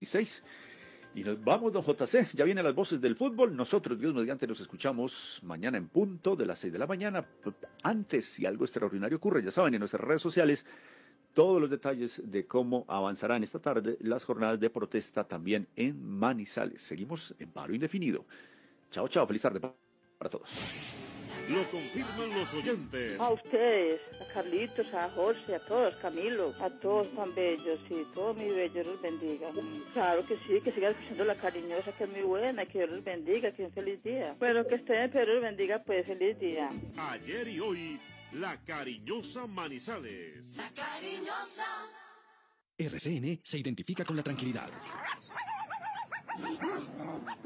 16. Y nos vamos, don JC. Ya vienen las voces del fútbol. Nosotros, Dios mediante, nos escuchamos mañana en punto de las 6 de la mañana. Antes, si algo extraordinario ocurre, ya saben, en nuestras redes sociales, todos los detalles de cómo avanzarán esta tarde las jornadas de protesta también en Manizales. Seguimos en paro indefinido. Chao, chao. Feliz tarde para todos. Lo confirman los oyentes. A ustedes, a Carlitos, a Jorge, a todos, Camilo, a todos tan bellos, y todo mi bello los bendiga. Claro que sí, que sigan escuchando la cariñosa, que es muy buena, que Dios los bendiga, que un feliz día. Bueno, que estén, pero los bendiga, pues feliz día. Ayer y hoy, la cariñosa Manizales. La cariñosa. RCN se identifica con la tranquilidad.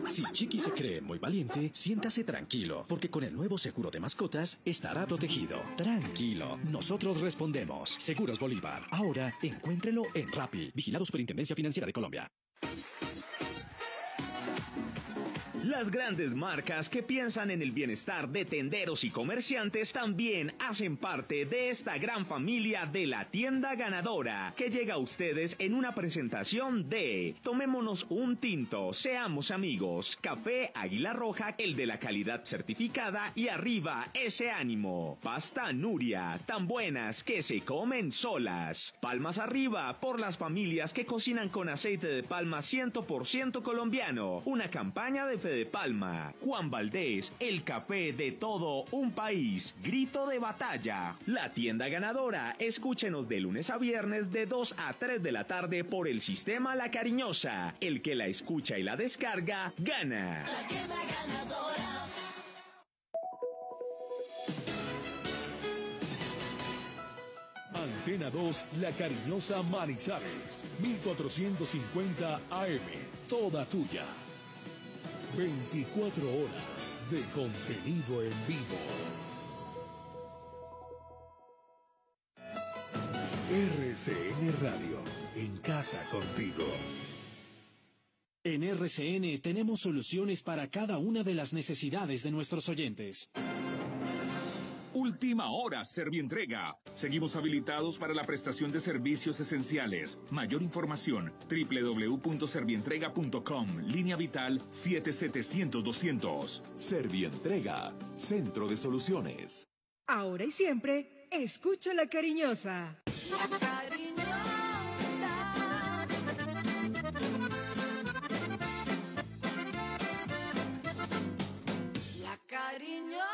Si Chiqui se cree muy valiente, siéntase tranquilo, porque con el nuevo seguro de mascotas estará protegido. Tranquilo, nosotros respondemos. Seguros Bolívar. Ahora encuéntrelo en Rappi, vigilado Superintendencia Financiera de Colombia. Las grandes marcas que piensan en el bienestar de tenderos y comerciantes también hacen parte de esta gran familia de la tienda ganadora que llega a ustedes en una presentación de Tomémonos un tinto, seamos amigos, Café Águila Roja, el de la calidad certificada y arriba ese ánimo. Pasta Nuria, tan buenas que se comen solas. Palmas arriba por las familias que cocinan con aceite de palma 100% colombiano. Una campaña de Palma. Juan Valdés, el café de todo un país. Grito de batalla. La tienda ganadora. Escúchenos de lunes a viernes de 2 a 3 de la tarde por el sistema La Cariñosa. El que la escucha y la descarga, gana. La tienda ganadora. Antena 2, La Cariñosa Manizales, 1450 AM, toda tuya. 24 horas de contenido en vivo. RCN Radio, en casa contigo. En RCN tenemos soluciones para cada una de las necesidades de nuestros oyentes. Última hora, Servientrega. Seguimos habilitados para la prestación de servicios esenciales. Mayor información, www.servientrega.com, línea vital 7700-200. Servientrega, Centro de Soluciones. Ahora y siempre, escucha la cariñosa. La cariñosa. La cariñosa.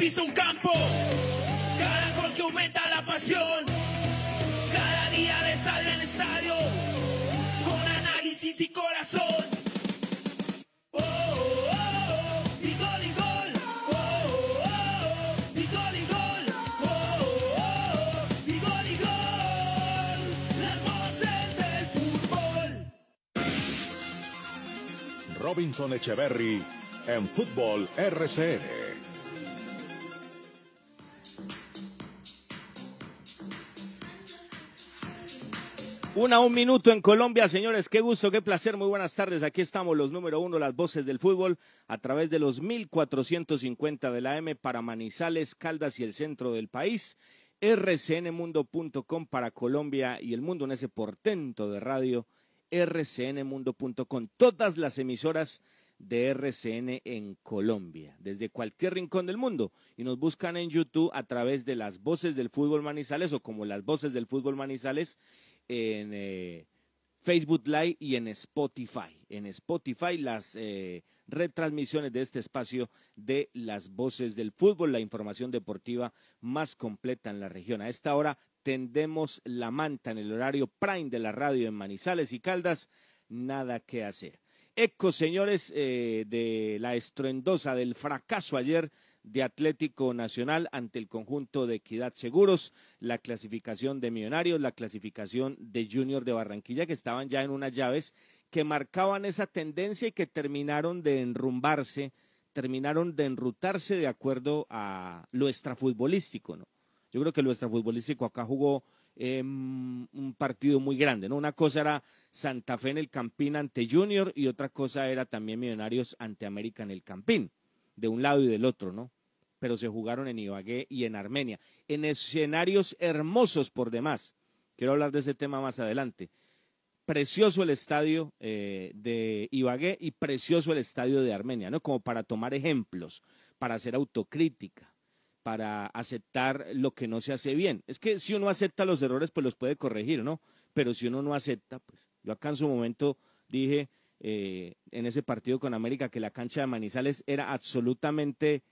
Pisa un campo, cada gol que aumenta la pasión, cada día de estadio en estadio, con análisis y corazón. Oh, oh, oh, y gol y gol. Oh, oh, oh, y gol y gol. Oh, oh, oh, y gol y gol. Las voces del fútbol. Robinson Echeverry en Fútbol RCN. Una un minuto en Colombia, señores. Qué gusto, qué placer. Muy buenas tardes. Aquí estamos los número uno, las voces del fútbol, a través de los 1450 de la M para Manizales, Caldas y el centro del país. rcnmundo.com para Colombia y el mundo en ese portento de radio. rcnmundo.com. Todas las emisoras de RCN en Colombia, desde cualquier rincón del mundo. Y nos buscan en YouTube a través de las voces del fútbol Manizales o como las voces del fútbol Manizales en eh, Facebook Live y en Spotify. En Spotify las eh, retransmisiones de este espacio de las voces del fútbol, la información deportiva más completa en la región. A esta hora tendemos la manta en el horario prime de la radio en Manizales y Caldas. Nada que hacer. Eco, señores, eh, de la estruendosa del fracaso ayer de Atlético Nacional ante el conjunto de Equidad Seguros, la clasificación de Millonarios, la clasificación de Junior de Barranquilla, que estaban ya en unas llaves que marcaban esa tendencia y que terminaron de enrumbarse, terminaron de enrutarse de acuerdo a lo extrafutbolístico, ¿no? Yo creo que lo extrafutbolístico acá jugó eh, un partido muy grande, ¿no? Una cosa era Santa Fe en el Campín ante Junior y otra cosa era también Millonarios ante América en el Campín de un lado y del otro, ¿no? Pero se jugaron en Ibagué y en Armenia, en escenarios hermosos por demás. Quiero hablar de ese tema más adelante. Precioso el estadio eh, de Ibagué y precioso el estadio de Armenia, ¿no? Como para tomar ejemplos, para hacer autocrítica, para aceptar lo que no se hace bien. Es que si uno acepta los errores, pues los puede corregir, ¿no? Pero si uno no acepta, pues yo acá en su momento dije, eh, en ese partido con América que la cancha de Manizales era absolutamente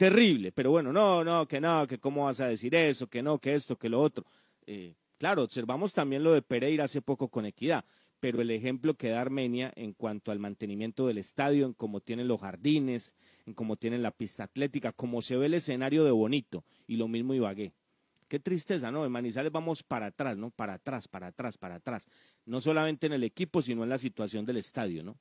terrible. Pero bueno, no, no, que no, que cómo vas a decir eso, que no, que esto, que lo otro. Eh, claro, observamos también lo de Pereira hace poco con Equidad, pero el ejemplo que da Armenia en cuanto al mantenimiento del estadio, en cómo tienen los jardines, en cómo tienen la pista atlética, cómo se ve el escenario de bonito, y lo mismo Ibagué. Qué tristeza, ¿no? En Manizales vamos para atrás, ¿no? Para atrás, para atrás, para atrás. No solamente en el equipo, sino en la situación del estadio, ¿no?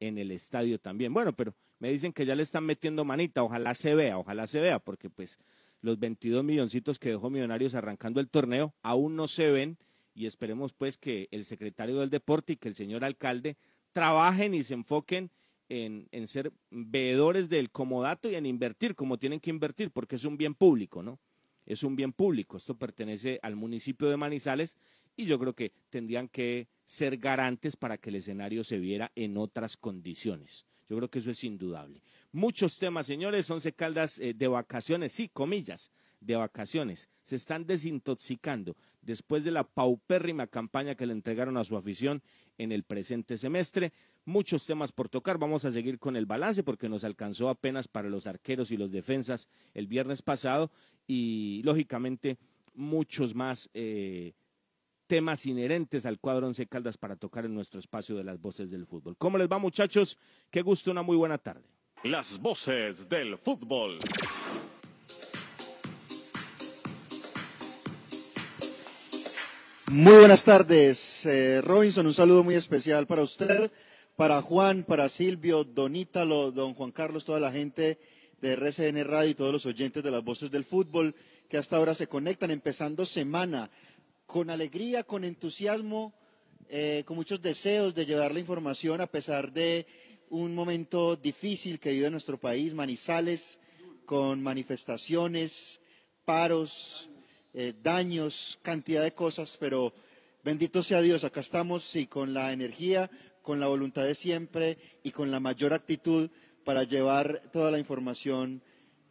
En el estadio también. Bueno, pero me dicen que ya le están metiendo manita. Ojalá se vea, ojalá se vea, porque pues los 22 milloncitos que dejó Millonarios arrancando el torneo aún no se ven y esperemos pues que el secretario del deporte y que el señor alcalde trabajen y se enfoquen en, en ser veedores del comodato y en invertir como tienen que invertir, porque es un bien público, ¿no? es un bien público. Esto pertenece al municipio de Manizales y yo creo que tendrían que ser garantes para que el escenario se viera en otras condiciones. Yo creo que eso es indudable. Muchos temas, señores, once caldas eh, de vacaciones, sí, comillas, de vacaciones. Se están desintoxicando después de la paupérrima campaña que le entregaron a su afición en el presente semestre. Muchos temas por tocar. Vamos a seguir con el balance porque nos alcanzó apenas para los arqueros y los defensas el viernes pasado y lógicamente muchos más eh, temas inherentes al cuadro Once Caldas para tocar en nuestro espacio de las voces del fútbol. ¿Cómo les va muchachos? Qué gusto, una muy buena tarde. Las voces del fútbol. Muy buenas tardes, eh, Robinson. Un saludo muy especial para usted, para Juan, para Silvio, Don Ítalo, Don Juan Carlos, toda la gente de RCN Radio y todos los oyentes de las voces del fútbol que hasta ahora se conectan, empezando semana con alegría, con entusiasmo, eh, con muchos deseos de llevar la información a pesar de un momento difícil que vive nuestro país, Manizales, con manifestaciones, paros, eh, daños, cantidad de cosas, pero bendito sea Dios, acá estamos y con la energía, con la voluntad de siempre y con la mayor actitud para llevar toda la información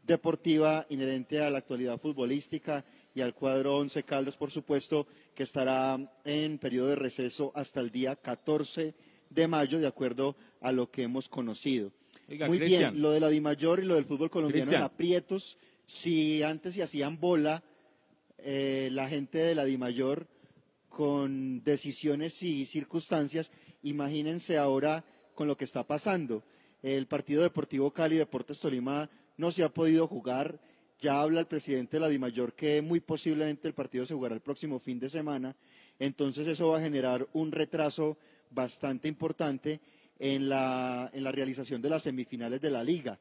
deportiva inherente a la actualidad futbolística y al cuadro Once Caldas, por supuesto, que estará en periodo de receso hasta el día 14 de mayo, de acuerdo a lo que hemos conocido. Oiga, Muy bien, lo de la Dimayor y lo del fútbol colombiano en aprietos, si antes se hacían bola eh, la gente de la Dimayor con decisiones y circunstancias, imagínense ahora con lo que está pasando. El partido Deportivo Cali Deportes Tolima no se ha podido jugar. Ya habla el presidente de la Dimayor que muy posiblemente el partido se jugará el próximo fin de semana. Entonces eso va a generar un retraso bastante importante en la, en la realización de las semifinales de la liga.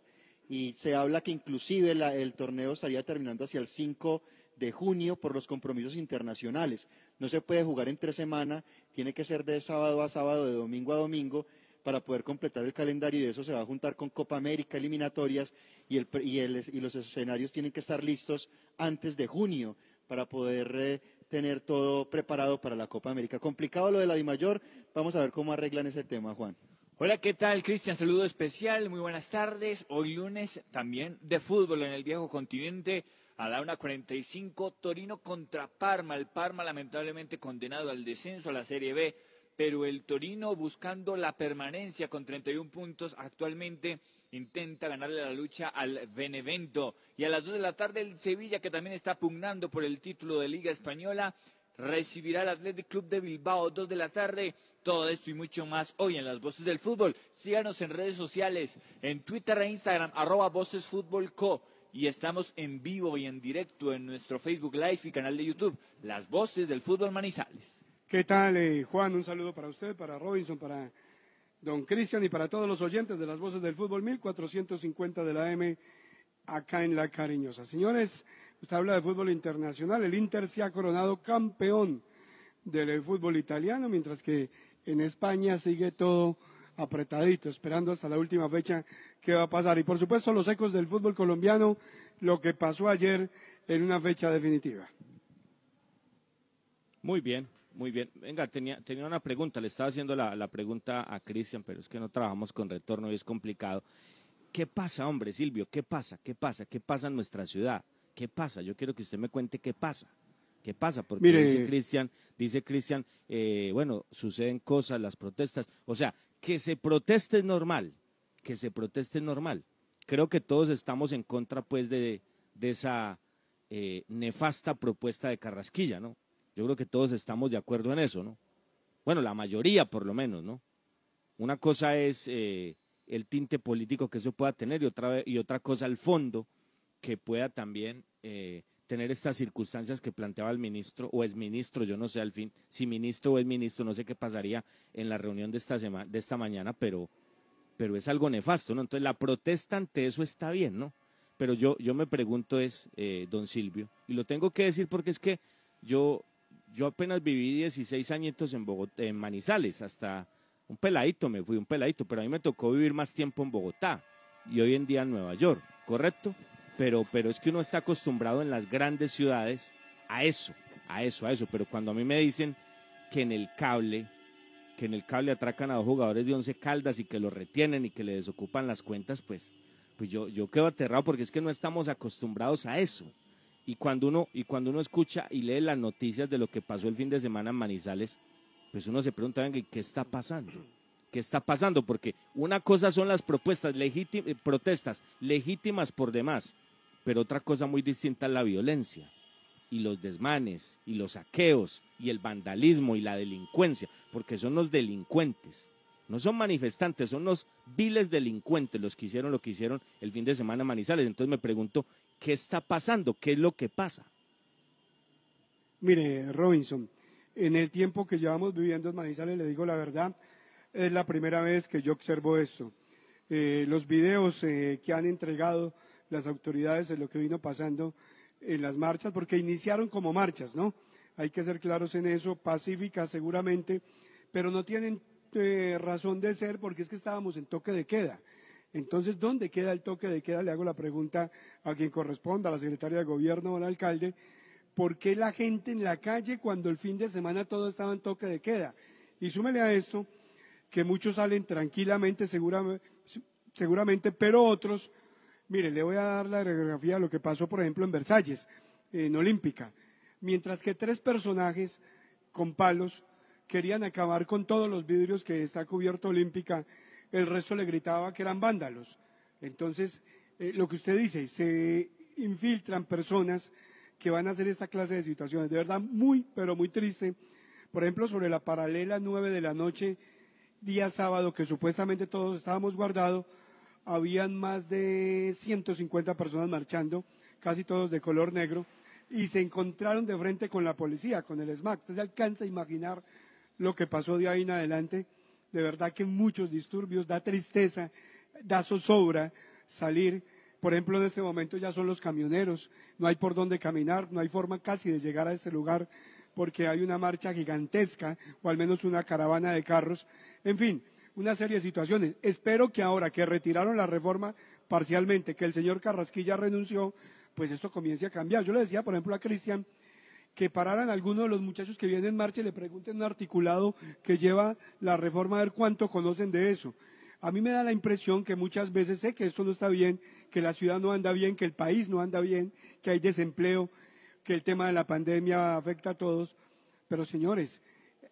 Y se habla que inclusive el torneo estaría terminando hacia el 5 de junio por los compromisos internacionales. No se puede jugar entre semana, tiene que ser de sábado a sábado, de domingo a domingo, para poder completar el calendario y de eso se va a juntar con Copa América, eliminatorias y, el, y, el- y los escenarios tienen que estar listos antes de junio para poder eh, tener todo preparado para la Copa América. Complicado lo de la Dimayor, vamos a ver cómo arreglan ese tema, Juan. Hola, ¿qué tal? Cristian, saludo especial, muy buenas tardes. Hoy lunes también de fútbol en el viejo continente. A la 1.45, Torino contra Parma. El Parma lamentablemente condenado al descenso a la Serie B. pero el Torino buscando la permanencia con 31 puntos actualmente intenta ganarle la lucha al Benevento. Y a las 2 de la tarde el Sevilla, que también está pugnando por el título de Liga Española, recibirá al Athletic Club de Bilbao, 2 de la tarde. Todo esto y mucho más hoy en las Voces del Fútbol. Síganos en redes sociales, en Twitter e Instagram, arroba Voces Fútbol Co. Y estamos en vivo y en directo en nuestro Facebook Live y canal de YouTube, Las Voces del Fútbol Manizales. ¿Qué tal, eh, Juan? Un saludo para usted, para Robinson, para don Cristian y para todos los oyentes de las voces del fútbol 1450 de la M acá en La Cariñosa. Señores, usted habla de fútbol internacional. El Inter se ha coronado campeón del fútbol italiano, mientras que en España sigue todo apretadito, esperando hasta la última fecha qué va a pasar. Y por supuesto los ecos del fútbol colombiano, lo que pasó ayer en una fecha definitiva. Muy bien, muy bien. Venga, tenía, tenía una pregunta, le estaba haciendo la, la pregunta a Cristian, pero es que no trabajamos con retorno y es complicado. ¿Qué pasa, hombre, Silvio? ¿Qué pasa? ¿Qué pasa? ¿Qué pasa en nuestra ciudad? ¿Qué pasa? Yo quiero que usted me cuente qué pasa. ¿Qué pasa? Porque Mire- dice Cristian, dice Cristian, eh, bueno, suceden cosas, las protestas. O sea, que se proteste es normal, que se proteste es normal. Creo que todos estamos en contra, pues, de, de esa eh, nefasta propuesta de Carrasquilla, ¿no? Yo creo que todos estamos de acuerdo en eso, ¿no? Bueno, la mayoría, por lo menos, ¿no? Una cosa es eh, el tinte político que eso pueda tener y otra, y otra cosa el fondo que pueda también eh, tener estas circunstancias que planteaba el ministro o exministro, yo no sé al fin, si ministro o exministro, no sé qué pasaría en la reunión de esta, sema- de esta mañana, pero, pero es algo nefasto, ¿no? Entonces la protesta ante eso está bien, ¿no? Pero yo, yo me pregunto es, eh, don Silvio, y lo tengo que decir porque es que yo, yo apenas viví 16 añitos en Bogotá, en Manizales, hasta un peladito me fui, un peladito, pero a mí me tocó vivir más tiempo en Bogotá y hoy en día en Nueva York, ¿correcto? Pero, pero es que uno está acostumbrado en las grandes ciudades a eso, a eso, a eso. Pero cuando a mí me dicen que en el cable, que en el cable atracan a dos jugadores de once caldas y que los retienen y que le desocupan las cuentas, pues, pues yo, yo quedo aterrado porque es que no estamos acostumbrados a eso. Y cuando uno, y cuando uno escucha y lee las noticias de lo que pasó el fin de semana en Manizales, pues uno se pregunta, venga, ¿y ¿qué está pasando? ¿Qué está pasando? Porque una cosa son las propuestas legíti- eh, protestas legítimas por demás, pero otra cosa muy distinta es la violencia y los desmanes y los saqueos y el vandalismo y la delincuencia, porque son los delincuentes. No son manifestantes, son los viles delincuentes los que hicieron lo que hicieron el fin de semana en Manizales. Entonces me pregunto, ¿qué está pasando? ¿Qué es lo que pasa? Mire, Robinson, en el tiempo que llevamos viviendo en Manizales, le digo la verdad, es la primera vez que yo observo esto. Eh, los videos eh, que han entregado las autoridades de lo que vino pasando en las marchas, porque iniciaron como marchas, ¿no? Hay que ser claros en eso, pacíficas seguramente, pero no tienen eh, razón de ser porque es que estábamos en toque de queda. Entonces, ¿dónde queda el toque de queda? Le hago la pregunta a quien corresponda, a la secretaria de gobierno o al alcalde. ¿Por qué la gente en la calle cuando el fin de semana todo estaba en toque de queda? Y súmele a esto que muchos salen tranquilamente, seguramente, pero otros, mire, le voy a dar la radiografía de lo que pasó, por ejemplo, en Versalles, en Olímpica. Mientras que tres personajes con palos querían acabar con todos los vidrios que está cubierto Olímpica, el resto le gritaba que eran vándalos. Entonces, eh, lo que usted dice, se infiltran personas que van a hacer esta clase de situaciones. De verdad, muy, pero muy triste. Por ejemplo, sobre la paralela nueve de la noche, día sábado, que supuestamente todos estábamos guardados, habían más de 150 personas marchando, casi todos de color negro, y se encontraron de frente con la policía, con el SMAC. Usted se alcanza a imaginar lo que pasó de ahí en adelante. De verdad que muchos disturbios, da tristeza, da zozobra salir. Por ejemplo, en este momento ya son los camioneros, no hay por dónde caminar, no hay forma casi de llegar a este lugar porque hay una marcha gigantesca o al menos una caravana de carros. En fin, una serie de situaciones. Espero que ahora que retiraron la reforma parcialmente, que el señor Carrasquilla renunció, pues esto comience a cambiar. Yo le decía, por ejemplo, a Cristian que pararan algunos de los muchachos que vienen en marcha y le pregunten un articulado que lleva la reforma a ver cuánto conocen de eso. A mí me da la impresión que muchas veces sé que esto no está bien, que la ciudad no anda bien, que el país no anda bien, que hay desempleo, que el tema de la pandemia afecta a todos. Pero señores,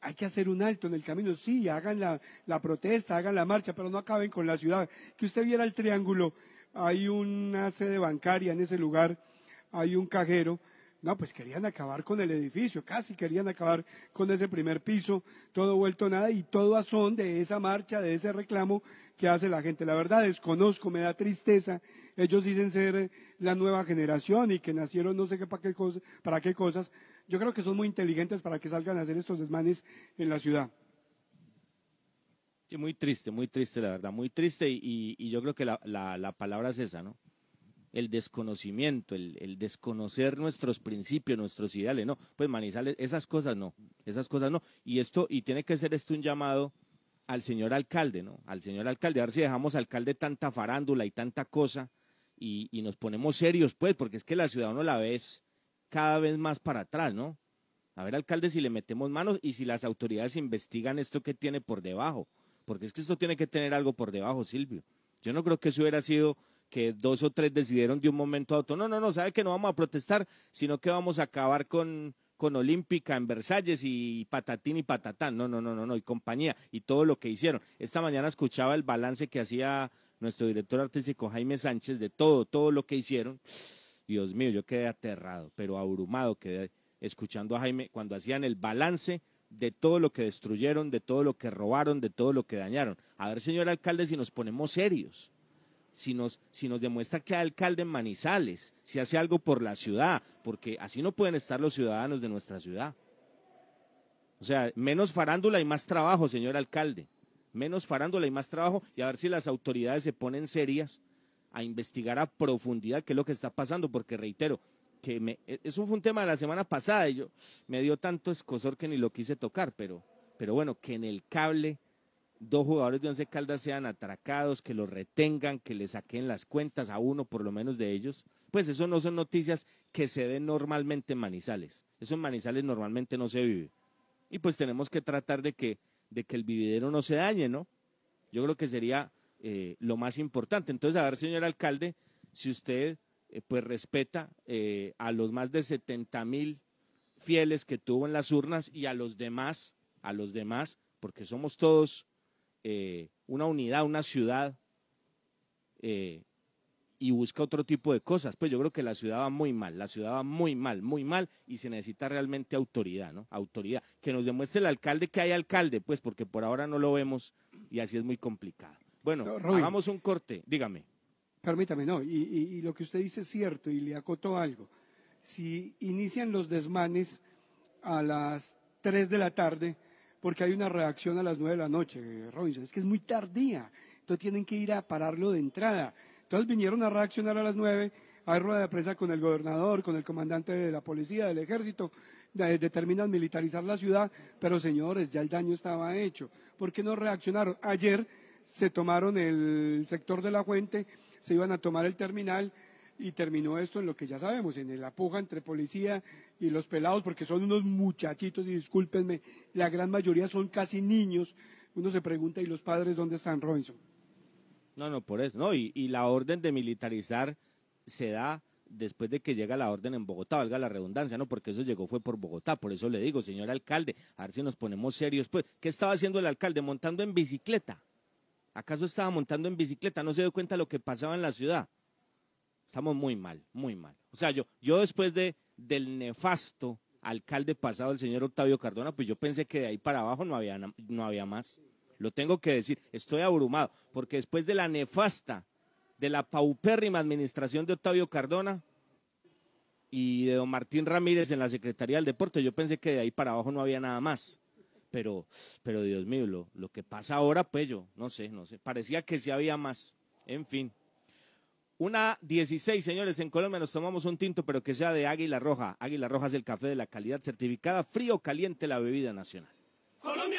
hay que hacer un alto en el camino. Sí, hagan la, la protesta, hagan la marcha, pero no acaben con la ciudad. Que usted viera el triángulo, hay una sede bancaria en ese lugar, hay un cajero. No, pues querían acabar con el edificio, casi querían acabar con ese primer piso, todo vuelto nada y todo a son de esa marcha, de ese reclamo que hace la gente. La verdad desconozco, me da tristeza. Ellos dicen ser eh, la nueva generación y que nacieron no sé qué para qué, cosas, para qué cosas. Yo creo que son muy inteligentes para que salgan a hacer estos desmanes en la ciudad. Sí, muy triste, muy triste, la verdad, muy triste y, yo creo que la, la palabra es esa, ¿no? El desconocimiento, el, el, desconocer nuestros principios, nuestros ideales, no, pues Manizales, esas cosas no, esas cosas no. Y esto, y tiene que ser esto un llamado al señor alcalde, ¿no? Al señor alcalde, a ver si dejamos alcalde tanta farándula y tanta cosa y, y nos ponemos serios, pues, porque es que la ciudad uno la ves cada vez más para atrás, ¿no? A ver, alcalde, si le metemos manos y si las autoridades investigan esto que tiene por debajo, porque es que esto tiene que tener algo por debajo, Silvio. Yo no creo que eso hubiera sido que dos o tres decidieron de un momento a otro, no, no, no, sabe que no vamos a protestar, sino que vamos a acabar con, con Olímpica en Versalles y patatín y patatán, no, no, no, no, no, y compañía, y todo lo que hicieron. Esta mañana escuchaba el balance que hacía nuestro director artístico Jaime Sánchez de todo, todo lo que hicieron. Dios mío, yo quedé aterrado, pero abrumado quedé escuchando a Jaime cuando hacían el balance de todo lo que destruyeron, de todo lo que robaron, de todo lo que dañaron. A ver, señor alcalde, si nos ponemos serios si nos, si nos demuestra que alcalde en Manizales, si hace algo por la ciudad, porque así no pueden estar los ciudadanos de nuestra ciudad. O sea, menos farándula y más trabajo, señor alcalde. Menos farándula y más trabajo y a ver si las autoridades se ponen serias a investigar a profundidad qué es lo que está pasando, porque reitero, que me, e, eso fue un tema de la semana pasada y yo me dio tanto escosor que ni lo quise tocar, pero, pero bueno, que en el cable dos jugadores de Once Caldas sean atracados, que los retengan, que le saquen las cuentas a uno por lo menos de ellos, pues eso no son noticias que se den normalmente en Manizales. Eso en Manizales normalmente no se vive. Y pues tenemos que tratar de que, de que el vividero no se dañe, ¿no? Yo creo que sería eh, lo más importante. Entonces, a ver, señor alcalde, si usted eh, pues respeta eh, a los más de 70 mil fieles que tuvo en las urnas y a los demás, a los demás, porque somos todos eh, una unidad, una ciudad, eh, y busca otro tipo de cosas. Pues yo creo que la ciudad va muy mal, la ciudad va muy mal, muy mal, y se necesita realmente autoridad, ¿no? Autoridad. Que nos demuestre el alcalde que hay alcalde, pues, porque por ahora no lo vemos y así es muy complicado. Bueno, hagamos un corte, dígame. Permítame, no, y, y, y lo que usted dice es cierto, y le acoto algo. Si inician los desmanes a las 3 de la tarde, porque hay una reacción a las nueve de la noche, Robinson. Es que es muy tardía. Entonces tienen que ir a pararlo de entrada. Entonces vinieron a reaccionar a las nueve. Hay rueda de prensa con el gobernador, con el comandante de la policía, del ejército. determinan militarizar la ciudad, pero señores, ya el daño estaba hecho. ¿Por qué no reaccionaron? Ayer se tomaron el sector de la fuente, se iban a tomar el terminal y terminó esto en lo que ya sabemos, en la puja entre policía y los pelados, porque son unos muchachitos, y discúlpenme, la gran mayoría son casi niños. Uno se pregunta, ¿y los padres dónde están, Robinson? No, no, por eso, no, y, y la orden de militarizar se da después de que llega la orden en Bogotá, valga la redundancia, ¿no? Porque eso llegó fue por Bogotá, por eso le digo, señor alcalde, a ver si nos ponemos serios, pues, ¿qué estaba haciendo el alcalde? Montando en bicicleta. ¿Acaso estaba montando en bicicleta? ¿No se dio cuenta de lo que pasaba en la ciudad? Estamos muy mal, muy mal. O sea, yo, yo después de, del nefasto alcalde pasado, el señor Octavio Cardona, pues yo pensé que de ahí para abajo no había, no había más. Lo tengo que decir, estoy abrumado, porque después de la nefasta, de la paupérrima administración de Octavio Cardona y de don Martín Ramírez en la Secretaría del Deporte, yo pensé que de ahí para abajo no había nada más. Pero, pero Dios mío, lo, lo que pasa ahora, pues yo, no sé, no sé, parecía que sí había más. En fin. Una 16, señores, en Colombia nos tomamos un tinto, pero que sea de Águila Roja. Águila Roja es el café de la calidad certificada, frío caliente la bebida nacional. Colombia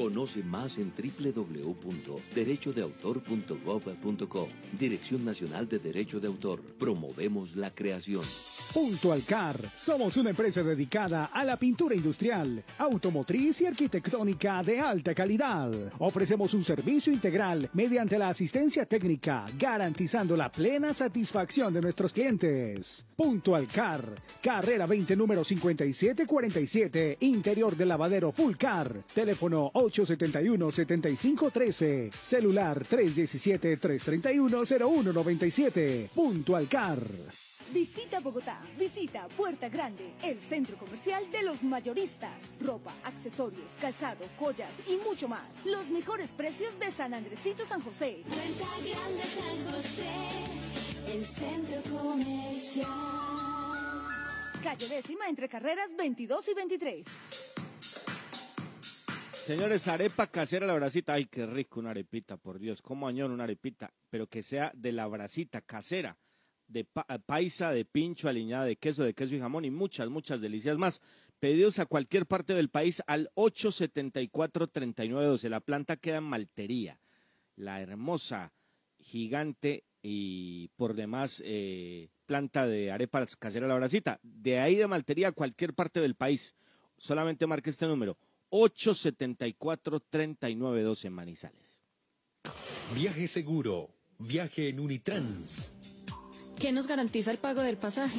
Conoce más en www.derechodeautor.gov.co. Dirección Nacional de Derecho de Autor. Promovemos la creación. Punto Alcar. Somos una empresa dedicada a la pintura industrial, automotriz y arquitectónica de alta calidad. Ofrecemos un servicio integral mediante la asistencia técnica, garantizando la plena satisfacción de nuestros clientes. Punto Alcar. Carrera 20, número 5747, interior del lavadero Full Car. Teléfono 871-7513. Celular 317-331-0197. Punto Alcar. Visita Bogotá, visita Puerta Grande, el centro comercial de los mayoristas. Ropa, accesorios, calzado, joyas y mucho más. Los mejores precios de San Andresito San José. Puerta Grande San José, el centro comercial. Calle décima entre carreras 22 y 23. Señores, arepa casera la bracita. Ay, qué rico una arepita, por Dios. Cómo añoro una arepita, pero que sea de la bracita casera, de pa- paisa, de pincho, aliñada de queso, de queso y jamón y muchas, muchas delicias más. Pedidos a cualquier parte del país al 874-3912. La planta queda en Maltería. La hermosa, gigante y por demás eh, planta de arepas casera la bracita. De ahí de Maltería a cualquier parte del país. Solamente marque este número. 874-3912 en Manizales. Viaje seguro. Viaje en Unitrans. ¿Qué nos garantiza el pago del pasaje?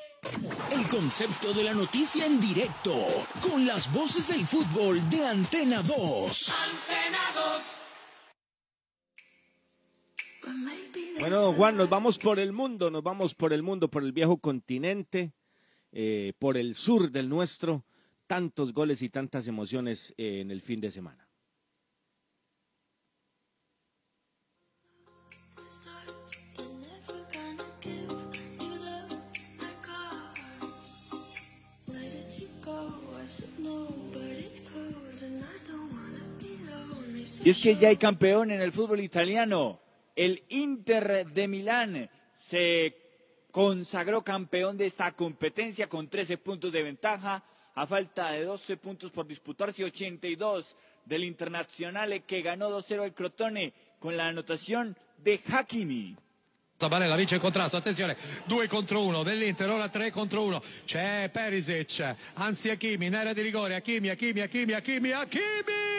El concepto de la noticia en directo, con las voces del fútbol de Antena 2. Bueno, Juan, nos vamos por el mundo, nos vamos por el mundo, por el viejo continente, eh, por el sur del nuestro. Tantos goles y tantas emociones eh, en el fin de semana. Y es que ya hay campeón en el fútbol italiano. El Inter de Milán se consagró campeón de esta competencia con 13 puntos de ventaja a falta de 12 puntos por disputarse 82 del Internazionale que ganó 2-0 al Crotone con la anotación de Hakimi. Barella vince il contrasto, attenzione, 2 contro 1 dell'Inter, ora 3 contro 1, c'è Perisic, anzi Hakimi, in area di rigore, Hakimi, Hakimi, Hakimi, Hakimi, Hakimi!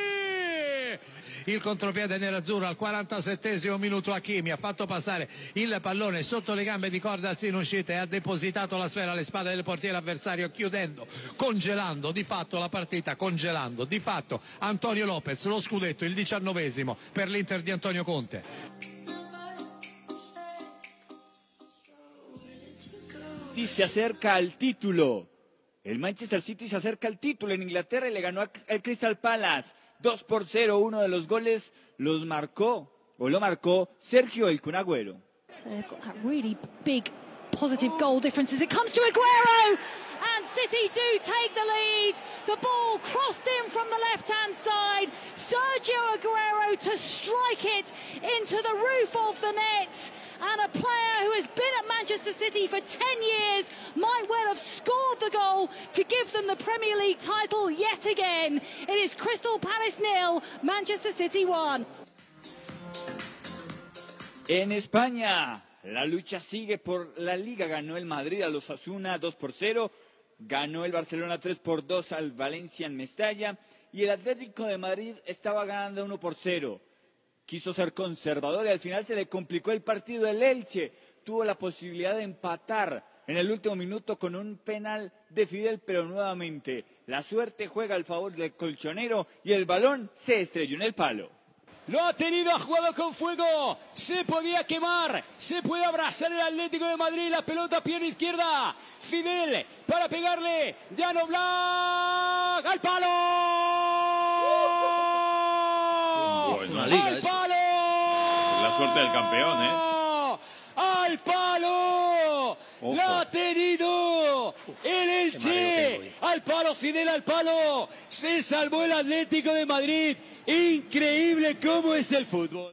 Il contropiede nerazzurro al 47 minuto Hakimi ha fatto passare il pallone sotto le gambe di Cordaz in uscita e ha depositato la sfera alle spalle del portiere avversario chiudendo, congelando di fatto la partita, congelando di fatto Antonio Lopez, lo scudetto, il diciannovesimo per l'Inter di Antonio Conte. Se acerca al título. El Manchester City se acerca al título en Inglaterra y le ganó al Crystal Palace 2 por 0. Uno de los goles los marcó o lo marcó Sergio El Kun Agüero. So they've got that really big positive goal difference as it comes to Aguero. And City do take the lead. The ball crossed in from the left hand side. Sergio Aguero to strike it into the roof of the net. And a player who has been at Manchester City for 10 years might well have scored the goal to give them the Premier League title yet again. It is Crystal Palace nil, Manchester City 1. En España, la lucha sigue por la liga. Ganó el Madrid a los Asuna 2 por 0. Ganó el Barcelona 3 por 2 al Valencia en Mestalla y el Atlético de Madrid estaba ganando 1 por 0. Quiso ser conservador y al final se le complicó el partido. El Elche tuvo la posibilidad de empatar en el último minuto con un penal de Fidel, pero nuevamente la suerte juega al favor del colchonero y el balón se estrelló en el palo. Lo ha tenido, ha jugado con fuego. Se podía quemar. Se puede abrazar el Atlético de Madrid. La pelota pierna izquierda. Fidel para pegarle. Llano Black al palo. Buena liga al palo. La suerte del campeón, ¿eh? Al palo. Ojo. La ha tenido el Elche. Al palo, Fidel al palo. Se salvó el Atlético de Madrid. Increíble cómo es el fútbol.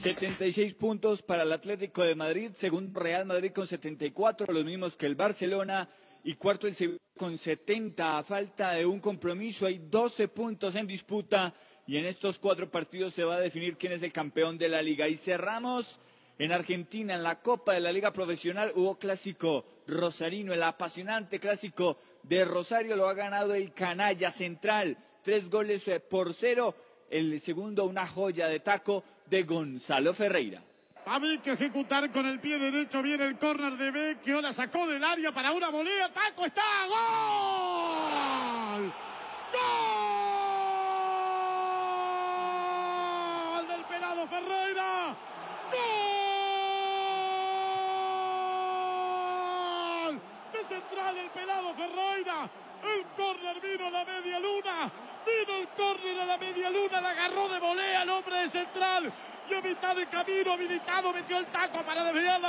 76 puntos para el Atlético de Madrid, segundo Real Madrid con 74, los mismos que el Barcelona, y cuarto el Sevilla con 70. A falta de un compromiso, hay 12 puntos en disputa, y en estos cuatro partidos se va a definir quién es el campeón de la liga. Y cerramos en Argentina, en la Copa de la Liga Profesional, hubo clásico rosarino, el apasionante clásico de Rosario lo ha ganado el Canalla Central, tres goles eh, por cero. El segundo, una joya de taco de Gonzalo Ferreira. Había que ejecutar con el pie derecho. Viene el córner de Vecchio. La sacó del área para una volea. ¡Taco está! ¡Gol! ¡Gol del pelado Ferreira! ¡Gol! De central el pelado Ferreira. El córner vino a la media luna. Vino el córner a la media luna. La agarró de volea el hombre de central. Y a mitad de camino habilitado metió el taco para desviar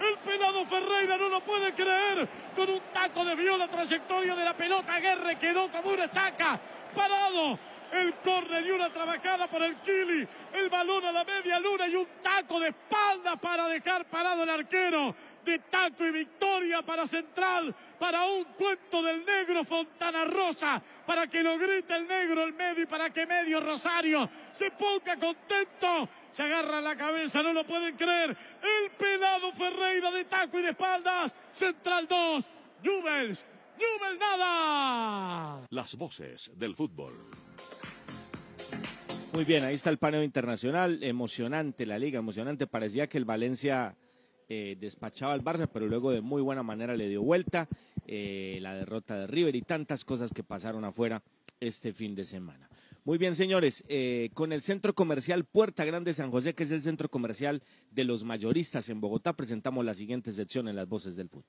El pelado Ferreira no lo puede creer. Con un taco desvió la trayectoria de la pelota. Guerre quedó como una estaca. Parado. El córner y una trabajada por el Kili. El balón a la media luna y un taco de espalda para dejar parado el arquero. De taco y victoria para Central. Para un cuento del negro Fontana Rosa. Para que lo grite el negro el medio y para que medio Rosario se ponga contento. Se agarra la cabeza, no lo pueden creer. El pelado Ferreira de taco y de espaldas. Central 2. Newells. Newell nada. Las voces del fútbol. Muy bien, ahí está el paneo internacional, emocionante la liga, emocionante. Parecía que el Valencia eh, despachaba al Barça, pero luego de muy buena manera le dio vuelta. eh, la derrota de River y tantas cosas que pasaron afuera este fin de semana. Muy bien, señores, eh, con el Centro Comercial Puerta Grande San José, que es el centro comercial de los mayoristas en Bogotá, presentamos la siguiente sección en las voces del fútbol.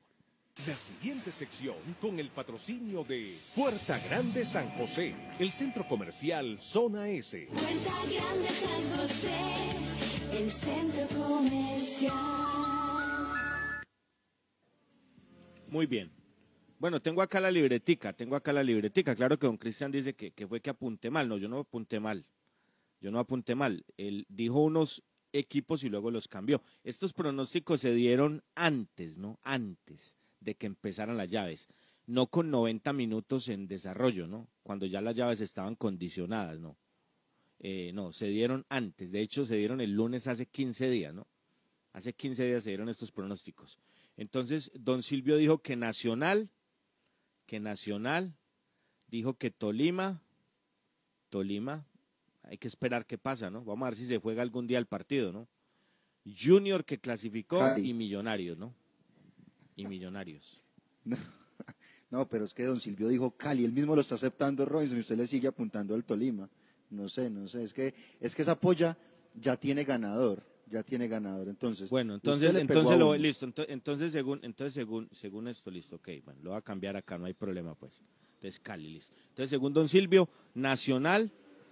La siguiente sección con el patrocinio de Puerta Grande San José, el centro comercial Zona S. Puerta Grande San José, el centro comercial. Muy bien. Bueno, tengo acá la libretica, tengo acá la libretica. Claro que don Cristian dice que, que fue que apunté mal. No, yo no apunté mal. Yo no apunté mal. Él dijo unos equipos y luego los cambió. Estos pronósticos se dieron antes, ¿no? Antes de que empezaran las llaves. No con 90 minutos en desarrollo, ¿no? Cuando ya las llaves estaban condicionadas, ¿no? Eh, no, se dieron antes. De hecho, se dieron el lunes hace 15 días, ¿no? Hace 15 días se dieron estos pronósticos. Entonces, don Silvio dijo que Nacional, que Nacional, dijo que Tolima, Tolima, hay que esperar qué pasa, ¿no? Vamos a ver si se juega algún día el partido, ¿no? Junior que clasificó Cali. y Millonarios, ¿no? Y Millonarios. No, pero es que don Silvio dijo Cali, él mismo lo está aceptando Robinson y usted le sigue apuntando al Tolima. No sé, no sé, es que es que esa polla ya tiene ganador, ya tiene ganador. Entonces, Bueno, entonces, entonces lo, listo, ento- entonces según, entonces según, según esto, listo, ok, bueno, lo voy a cambiar acá, no hay problema, pues. Entonces Cali, listo. Entonces, según Don Silvio, Nacional,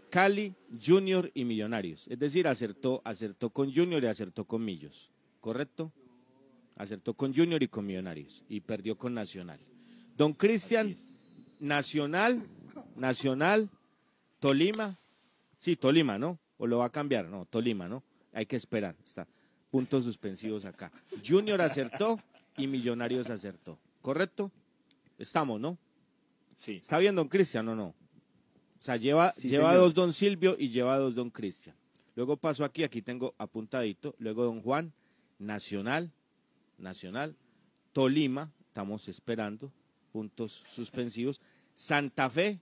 Cali, Junior y Millonarios. Es decir, acertó, acertó con Junior y acertó con Millos, ¿correcto? Acertó con Junior y con Millonarios y perdió con Nacional. Don Cristian, Nacional, Nacional, Tolima, sí, Tolima, ¿no? O lo va a cambiar, no, Tolima, ¿no? Hay que esperar, está. Puntos suspensivos acá. Junior acertó y Millonarios acertó, ¿correcto? Estamos, ¿no? Sí. ¿Está bien, don Cristian, o no? O sea, lleva, Sí, lleva señor. dos don Silvio y lleva dos don Cristian. Luego paso aquí, aquí tengo apuntadito. Luego don Juan, Nacional, Nacional, Tolima estamos esperando puntos suspensivos. Santa Fe,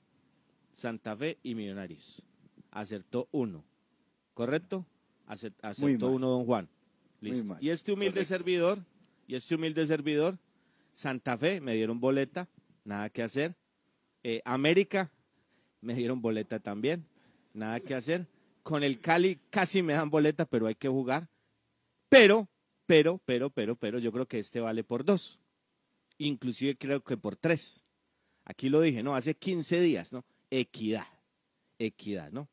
Santa Fe y Millonarios. Acertó uno, ¿correcto? Acertó mal. uno don Juan. Listo. Y este humilde Correcto. servidor, y este humilde servidor, Santa Fe, me dieron boleta, nada que hacer. Eh, América, me dieron boleta también, nada que hacer. Con el Cali casi me dan boleta, pero hay que jugar. Pero, pero, pero, pero, pero, yo creo que este vale por dos. Inclusive creo que por tres. Aquí lo dije, ¿no? Hace 15 días, ¿no? Equidad. Equidad, ¿no?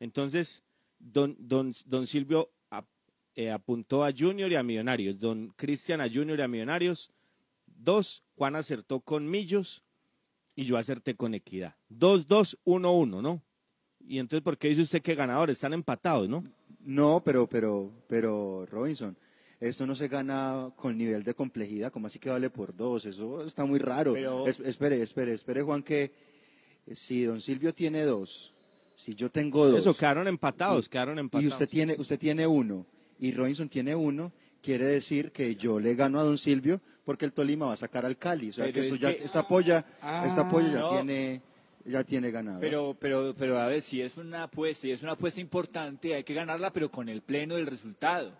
Entonces, don, don, don Silvio ap- eh, apuntó a Junior y a Millonarios. Don Cristian a Junior y a Millonarios. Dos. Juan acertó con Millos y yo acerté con Equidad. Dos, dos, uno, uno, ¿no? Y entonces, ¿por qué dice usted que ganadores? Están empatados, ¿no? No, pero, pero, pero, Robinson, esto no se gana con nivel de complejidad, como así que vale por dos, eso está muy raro. Pero- Es- espere, espere, espere, Juan, que si don Silvio tiene dos, si yo tengo dos. Eso, quedaron empatados, quedaron Y empatados. usted tiene, usted tiene uno, y Robinson tiene uno, quiere decir que yo le gano a don Silvio porque el Tolima va a sacar al Cali. O sea Pero que esto es ya, que- esta polla, esta polla ya no. tiene, ya tiene ganado. Pero, pero, pero a ver, si es una apuesta, y es una apuesta importante, hay que ganarla, pero con el pleno del resultado.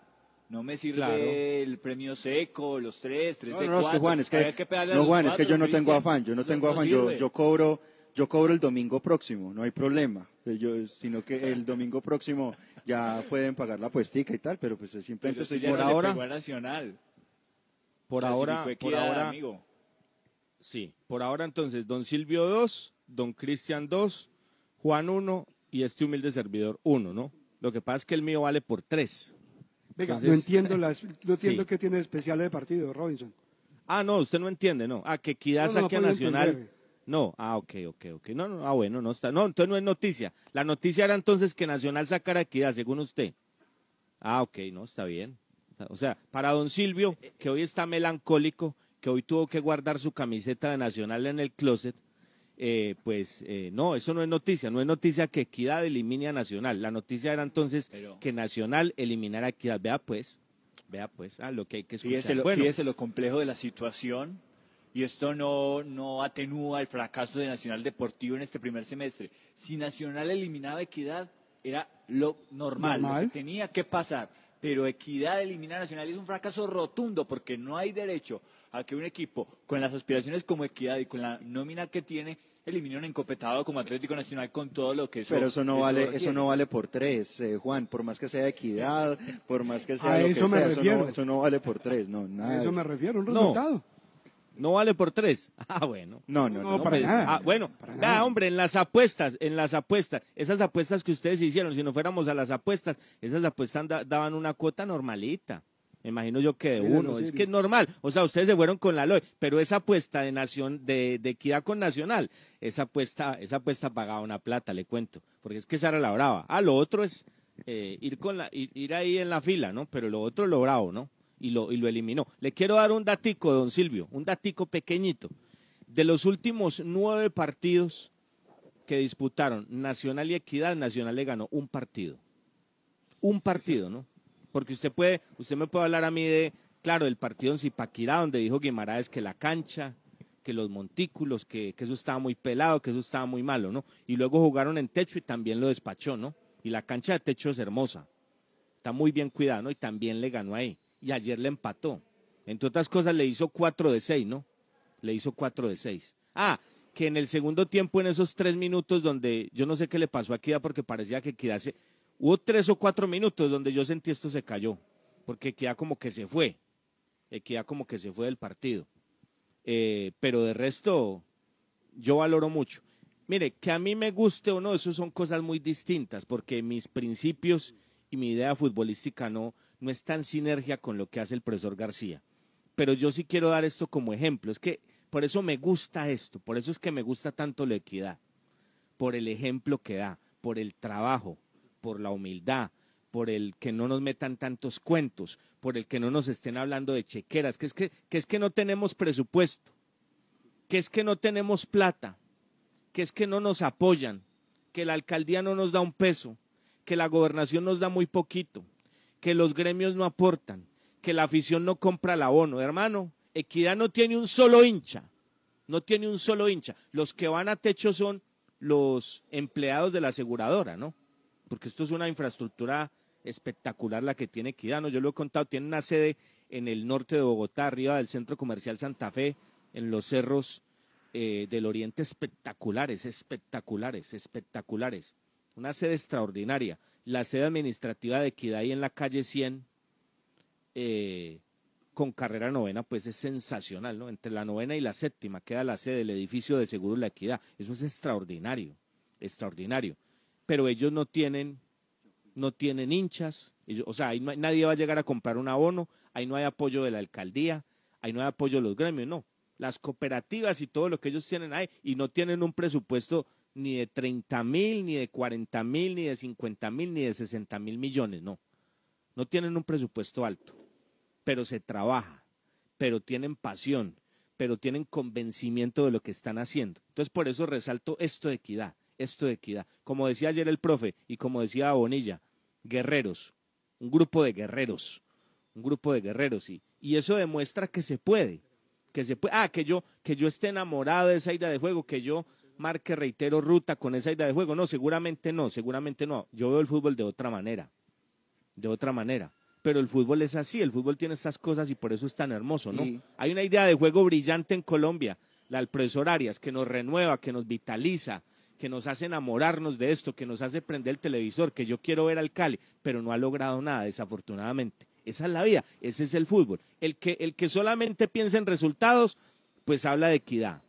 No me sirve Claro. el premio seco, los tres, tres No, de no, es cuatro. que Juan, es que, a no, Juan, es que yo no tengo afán, yo no Eso tengo afán, yo, yo cobro, yo cobro el domingo próximo, no hay problema. Yo, sino que el domingo próximo ya pueden pagar la puestica y tal, pero pues simplemente Pero estoy por ahora- Nacional. Por ahora, por ahora, amigo. sí, por ahora entonces, don Silvio 2, don Cristian 2, Juan 1 y este humilde servidor 1, ¿no? Lo que pasa es que el mío vale por 3. Venga, no entiendo, las, no entiendo qué tiene de especial de partido, Robinson. Ah, no, usted no entiende, no. Ah, que Equidad No, no, no saque a Nacional. entender. No, ah, ok, ok, ok. No, no, ah, bueno, no está. No, entonces no es noticia. La noticia era entonces que Nacional sacara Equidad, según usted. Ah, ok, no, está bien. O sea, para don Silvio, que hoy está melancólico, que hoy tuvo que guardar su camiseta de Nacional en el closet, eh, pues eh, no, eso no es noticia. No es noticia que Equidad elimine a Nacional. La noticia era entonces que Nacional eliminara a Equidad. Vea pues, vea pues, ah, lo que hay que escuchar. Fíjese lo, bueno, fíjese lo complejo de la situación y esto no, no atenúa el fracaso de Nacional Deportivo en este primer semestre. Si Nacional eliminaba Equidad, era lo normal, Normal. lo que tenía que pasar. Pero Equidad eliminar a Nacional es un fracaso rotundo porque no hay derecho a que un equipo con las aspiraciones como Equidad y con la nómina que tiene elimine un encopetado como Atlético Nacional con todo lo que eso Pero eso no vale, eso no vale por tres, eh, Juan, por más que sea equidad, por más que sea A lo eso que me sea, eso refiero. no, eso no vale por tres, no, nada. A eso me eso. refiero, un resultado. No vale por tres. Ah, bueno. No, no, No, para nada. Ah, bueno, Para nada. hombre, en las apuestas, en las apuestas, esas apuestas que ustedes hicieron, si no fuéramos a las apuestas, esas apuestas da- daban una cuota normalita. Me imagino yo que de Sí, uno, es que es normal. O sea, ustedes se fueron con la LOE, pero esa apuesta de nación, de, de equidad con nacional, esa apuesta, esa apuesta pagaba una plata, le cuento, porque es que esa era la brava. Ah, lo otro es eh, ir con la, ir, ir ahí en la fila, ¿no? Pero lo otro es lo bravo, ¿no? Y lo, y lo eliminó. Le quiero dar un datico, don Silvio, un datico pequeñito. De los últimos nueve partidos que disputaron Nacional y Equidad, Nacional le ganó un partido. Un partido, ¿no? Porque usted puede, usted me puede hablar a mí de, claro, del partido en Zipaquirá, donde dijo Guimaraes que la cancha, que los montículos, que, que eso estaba muy pelado, que eso estaba muy malo, ¿no? Y luego jugaron en techo y también lo despachó, ¿no? Y la cancha de techo es hermosa. Está muy bien cuidada, ¿no? Y también le ganó ahí. Y ayer le empató. Entre otras cosas, le hizo 4 de 6, ¿no? Le hizo 4 de 6. Ah, que en el segundo tiempo, en esos tres minutos donde yo no sé qué le pasó a Equidad porque parecía que Equidad se... Hubo tres o cuatro minutos donde yo sentí esto se cayó, porque Equidad como que se fue. Equidad como que se fue del partido. Eh, pero de resto, yo valoro mucho. Mire, que a mí me guste o no, eso son cosas muy distintas, porque mis principios y mi idea futbolística no, no está en sinergia con lo que hace el profesor García. Pero yo sí quiero dar esto como ejemplo. Es que por eso me gusta esto, por eso es que me gusta tanto la equidad, por el ejemplo que da, por el trabajo, por la humildad, por el que no nos metan tantos cuentos, por el que no nos estén hablando de chequeras, que es que, que es que no tenemos presupuesto, que es que no tenemos plata, que es que no nos apoyan, que la alcaldía no nos da un peso, que la gobernación nos da muy poquito, que los gremios no aportan, que la afición no compra el abono. Hermano, Equidad no tiene un solo hincha, no tiene un solo hincha. Los que van a techo son los empleados de la aseguradora, ¿no? Porque esto es una infraestructura espectacular la que tiene Equidad. Yo lo he contado, tiene una sede en el norte de Bogotá, arriba del Centro Comercial Santa Fe, en los cerros eh, del Oriente espectaculares, espectaculares, espectaculares. Una sede extraordinaria. La sede administrativa de Equidad ahí en la calle 100, eh, con carrera novena, pues es sensacional, ¿no? Entre la novena y la séptima queda la sede del edificio de Seguro La Equidad. Eso es extraordinario, extraordinario. Pero ellos no tienen, no tienen hinchas, ellos- o sea, ahí no hay- nadie va a llegar a comprar un abono, ahí no hay apoyo de la alcaldía, ahí no hay apoyo de los gremios, no. Las cooperativas y todo lo que ellos tienen ahí, y no tienen un presupuesto ni de 30 mil, ni de 40 mil, ni de 50 mil, ni de 60 mil millones, no. No tienen un presupuesto alto pero se trabaja, pero tienen pasión, pero tienen convencimiento de lo que están haciendo. Entonces, por eso resalto esto de equidad, esto de equidad. Como decía ayer el profe y como decía Bonilla, guerreros, un grupo de guerreros, un grupo de guerreros, y, eso demuestra que se puede, que se puede, ah, que yo, que yo esté enamorado de esa idea de juego, que yo marque, reitero, ruta con esa idea de juego. No, seguramente no, seguramente no. Yo veo el fútbol de otra manera, de otra manera. Pero el fútbol es así, el fútbol tiene estas cosas y por eso es tan hermoso, ¿no? Hay una idea de juego brillante en Colombia, la del profesor Arias, que nos renueva, que nos vitaliza, que nos hace enamorarnos de esto, que nos hace prender el televisor, que yo quiero ver al Cali, pero no ha logrado nada, desafortunadamente. Esa es la vida, ese es el fútbol. El que, el que solamente piensa en resultados, pues habla de equidad.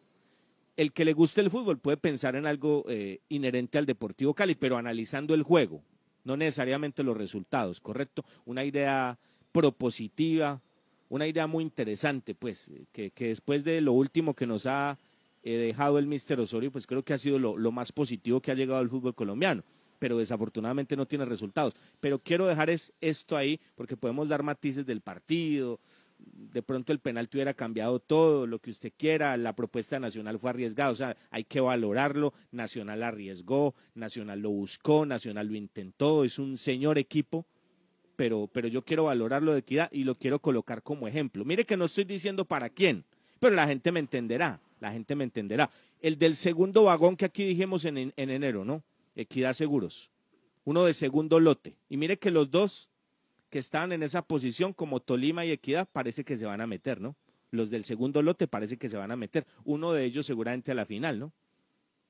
El que le guste el fútbol puede pensar en algo eh, inherente al Deportivo Cali, pero analizando el juego, no necesariamente los resultados, ¿correcto? Una idea propositiva, una idea muy interesante, pues, eh, que, después de lo último que nos ha eh, dejado el Mister Osorio, pues creo que ha sido lo, lo más positivo que ha llegado al fútbol colombiano, pero desafortunadamente no tiene resultados. Pero quiero dejar es, esto ahí, porque podemos dar matices del partido, de pronto el penalti hubiera cambiado todo, lo que usted quiera, la propuesta nacional fue arriesgada, o sea, hay que valorarlo, Nacional arriesgó, Nacional lo buscó, Nacional lo intentó, es un señor equipo, pero, pero yo quiero valorarlo de equidad y lo quiero colocar como ejemplo. Mire que no estoy diciendo para quién, pero la gente me entenderá, la gente me entenderá. El del segundo vagón que aquí dijimos en, en enero, ¿no? Equidad Seguros, uno de segundo lote. Y mire que los dos que estaban en esa posición, como Tolima y Equidad, parece que se van a meter, ¿no? Los del segundo lote parece que se van a meter. Uno de ellos seguramente a la final, ¿no?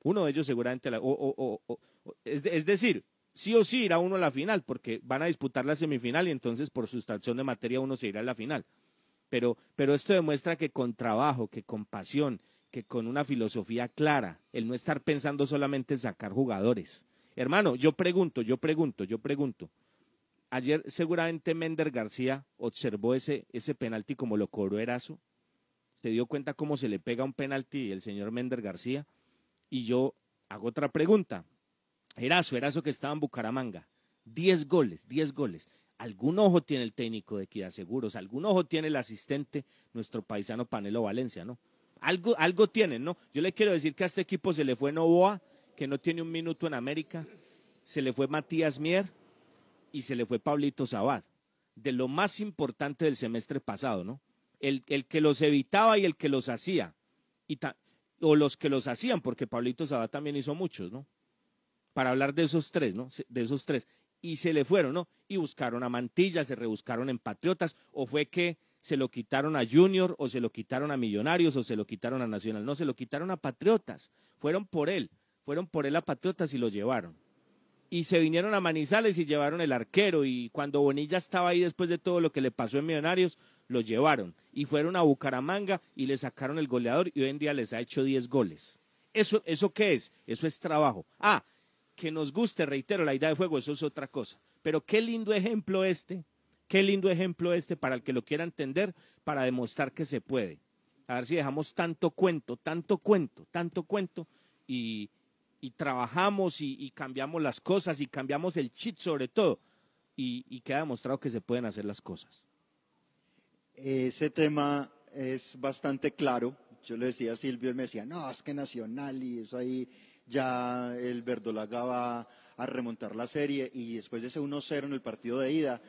Uno de ellos seguramente a la... o- o- es, es decir, sí o sí irá uno a la final, porque van a disputar la semifinal y entonces por sustracción de materia uno se irá a la final. Pero, pero esto demuestra que con trabajo, que con pasión, que con una filosofía clara, el no estar pensando solamente en sacar jugadores. Hermano, yo pregunto, yo pregunto, yo pregunto. Ayer seguramente Mender García observó ese, ese penalti como lo cobró Erazo. Se dio cuenta cómo se le pega un penalti el señor Mender García. Y yo hago otra pregunta. Erazo, Erazo que estaba en Bucaramanga. Diez goles, diez goles. Algún ojo tiene el técnico de Equidad Seguros, algún ojo tiene el asistente, nuestro paisano Panelo Valencia, ¿no? Algo, algo tienen, ¿no? Yo le quiero decir que a este equipo se le fue Novoa, que no tiene un minuto en América, se le fue Matías Mier y se le fue Pablito Sabad, de lo más importante del semestre pasado, ¿no? El, el que los evitaba y el que los hacía, y ta- o los que los hacían, porque Pablito Sabad también hizo muchos, ¿no? Para hablar de esos tres, ¿no? De esos tres. Y se le fueron, ¿no? Y buscaron a Mantilla, se rebuscaron en Patriotas, o fue que se lo quitaron a Junior, o se lo quitaron a Millonarios, o se lo quitaron a Nacional. No, se lo quitaron a Patriotas. Fueron por él, fueron por él a Patriotas y lo llevaron y se vinieron a Manizales y llevaron el arquero y cuando Bonilla estaba ahí después de todo lo que le pasó en Millonarios, lo llevaron y fueron a Bucaramanga y le sacaron el goleador y hoy en día les ha hecho 10 goles. ¿Eso, ¿Eso qué es? Eso es trabajo. Ah, que nos guste, reitero, la idea de juego, eso es otra cosa. Pero qué lindo ejemplo este, qué lindo ejemplo este para el que lo quiera entender, para demostrar que se puede. A ver si dejamos tanto cuento, tanto cuento, tanto cuento y, y trabajamos y, cambiamos las cosas y cambiamos el chip sobre todo y, y queda demostrado que se pueden hacer las cosas. Ese tema es bastante claro. Yo le decía a Silvio, él me decía, no, es que Nacional y eso ahí ya el Verdolaga va a remontar la serie y después de ese 1-0 en el partido de ida,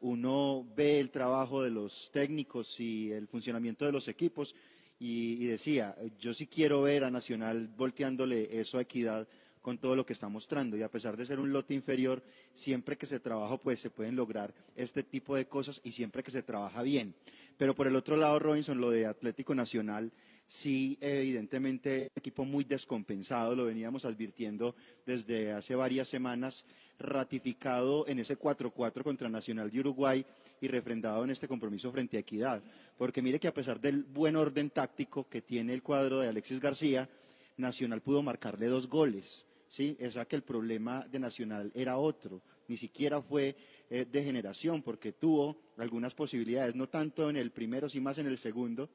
uno ve el trabajo de los técnicos y el funcionamiento de los equipos y, decía, yo sí quiero ver a Nacional volteándole eso a Equidad con todo lo que está mostrando y a pesar de ser un lote inferior, siempre que se trabaja pues se pueden lograr este tipo de cosas y siempre que se trabaja bien. Pero por el otro lado, Robinson, lo de Atlético Nacional, sí, evidentemente, un equipo muy descompensado, lo veníamos advirtiendo desde hace varias semanas, ratificado en ese 4-4 contra Nacional de Uruguay y refrendado en este compromiso frente a Equidad. Porque mire que a pesar del buen orden táctico que tiene el cuadro de Alexis García, Nacional pudo marcarle dos goles. ¿sí? O sea que el problema de Nacional era otro, ni siquiera fue eh, de generación, porque tuvo algunas posibilidades, no tanto en el primero, sino más en el segundo,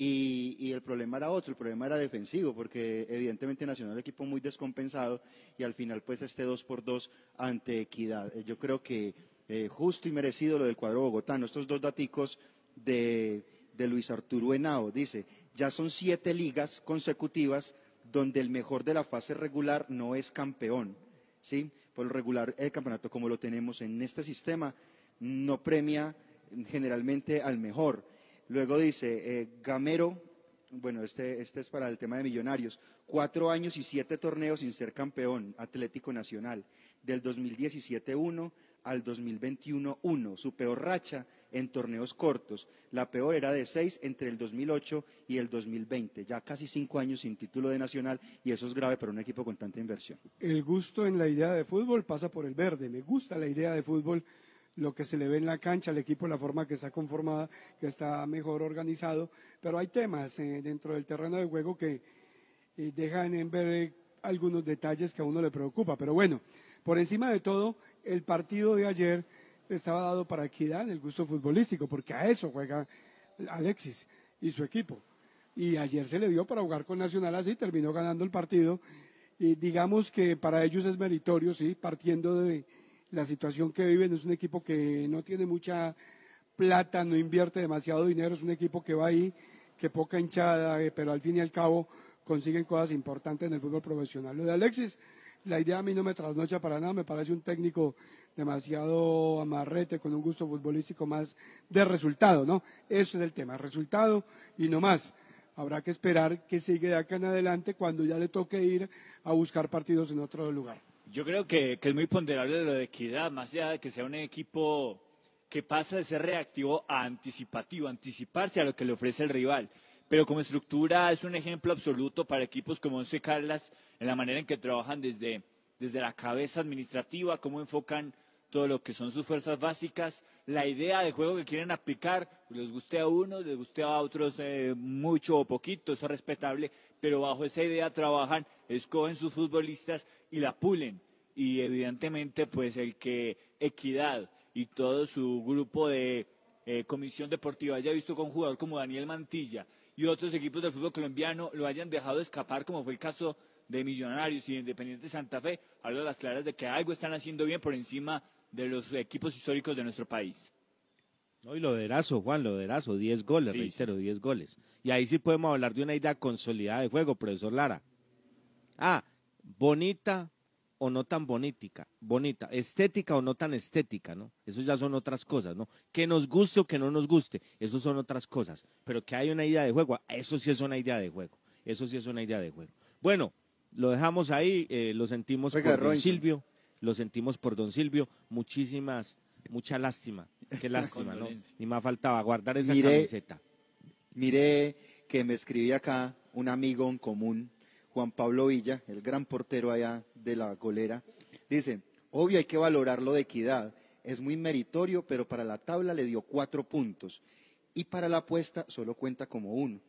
y, el problema era otro, el problema era defensivo, porque evidentemente Nacional equipo muy descompensado y al final pues este dos por dos ante Equidad. Eh, Yo creo que eh, justo y merecido lo del cuadro bogotano. Estos dos daticos de, de Luis Arturo Henao, dice, ya son siete ligas consecutivas donde el mejor de la fase regular no es campeón. ¿sí? Por lo regular, el campeonato como lo tenemos en este sistema no premia generalmente al mejor. Luego dice, eh, Gamero, bueno, este, este es para el tema de millonarios, cuatro años y siete torneos sin ser campeón, Atlético Nacional, del 2017-1 al 2021-1, su peor racha en torneos cortos. La peor era de seis entre el 2008 y el 2020, ya casi cinco años sin título de nacional y eso es grave para un equipo con tanta inversión. El gusto en la idea de fútbol pasa por el verde. Me gusta la idea de fútbol, lo que se le ve en la cancha, el equipo, la forma que está conformada, que está mejor organizado, pero hay temas eh, dentro del terreno de juego que eh, dejan en ver eh, algunos detalles que a uno le preocupa. Pero bueno, por encima de todo, el partido de ayer estaba dado para equidad en el gusto futbolístico, porque a eso juega Alexis y su equipo. Y ayer se le dio para jugar con Nacional así, terminó ganando el partido. Y digamos que para ellos es meritorio, sí, partiendo de la situación que viven. Es un equipo que no tiene mucha plata, no invierte demasiado dinero, es un equipo que va ahí, que poca hinchada, eh, pero al fin y al cabo consiguen cosas importantes en el fútbol profesional. Lo de Alexis, la idea a mí no me trasnocha para nada, me parece un técnico demasiado amarrete, con un gusto futbolístico más de resultado, ¿no? Eso es el tema, resultado y no más. Habrá que esperar que siga de acá en adelante cuando ya le toque ir a buscar partidos en otro lugar. Yo creo que, es muy ponderable lo de equidad, más allá de que sea un equipo que pasa de ser reactivo a anticipativo, anticiparse a lo que le ofrece el rival. Pero como estructura es un ejemplo absoluto para equipos como Once Caldas en la manera en que trabajan desde, desde la cabeza administrativa, cómo enfocan todo lo que son sus fuerzas básicas, la idea de juego que quieren aplicar, les guste a unos, les guste a otros eh, mucho o poquito, eso es respetable, pero bajo esa idea trabajan, escogen sus futbolistas y la pulen. Y evidentemente, pues el que Equidad y todo su grupo de eh, comisión deportiva haya visto con un jugador como Daniel Mantilla y otros equipos del fútbol colombiano lo hayan dejado escapar, como fue el caso de Millonarios y de Independiente Santa Fe, habla las claras de que algo están haciendo bien por encima de los equipos históricos de nuestro país. No, y lo de Erazo, Juan, lo de Erazo, 10 goles, Sí, reitero, 10 goles. Y ahí sí podemos hablar de una idea consolidada de juego, profesor Lara. Ah, bonita o no tan bonítica, bonita, estética o no tan estética, ¿no? Eso ya son otras cosas, ¿no? Que nos guste o que no nos guste, eso son otras cosas. Pero que hay una idea de juego, eso sí es una idea de juego. Eso sí es una idea de juego. Bueno, lo dejamos ahí, eh, lo sentimos Oiga, por. Silvio, lo sentimos por don Silvio, muchísimas, mucha lástima, qué lástima, ¿no? Ni más faltaba guardar esa Mire- camiseta. Mire que me escribí acá un amigo en común, Juan Pablo Villa, el gran portero allá de la golera. Dice, obvio hay que valorar lo de equidad. Es muy meritorio, pero para la tabla le dio cuatro puntos. Y para la apuesta solo cuenta como uno.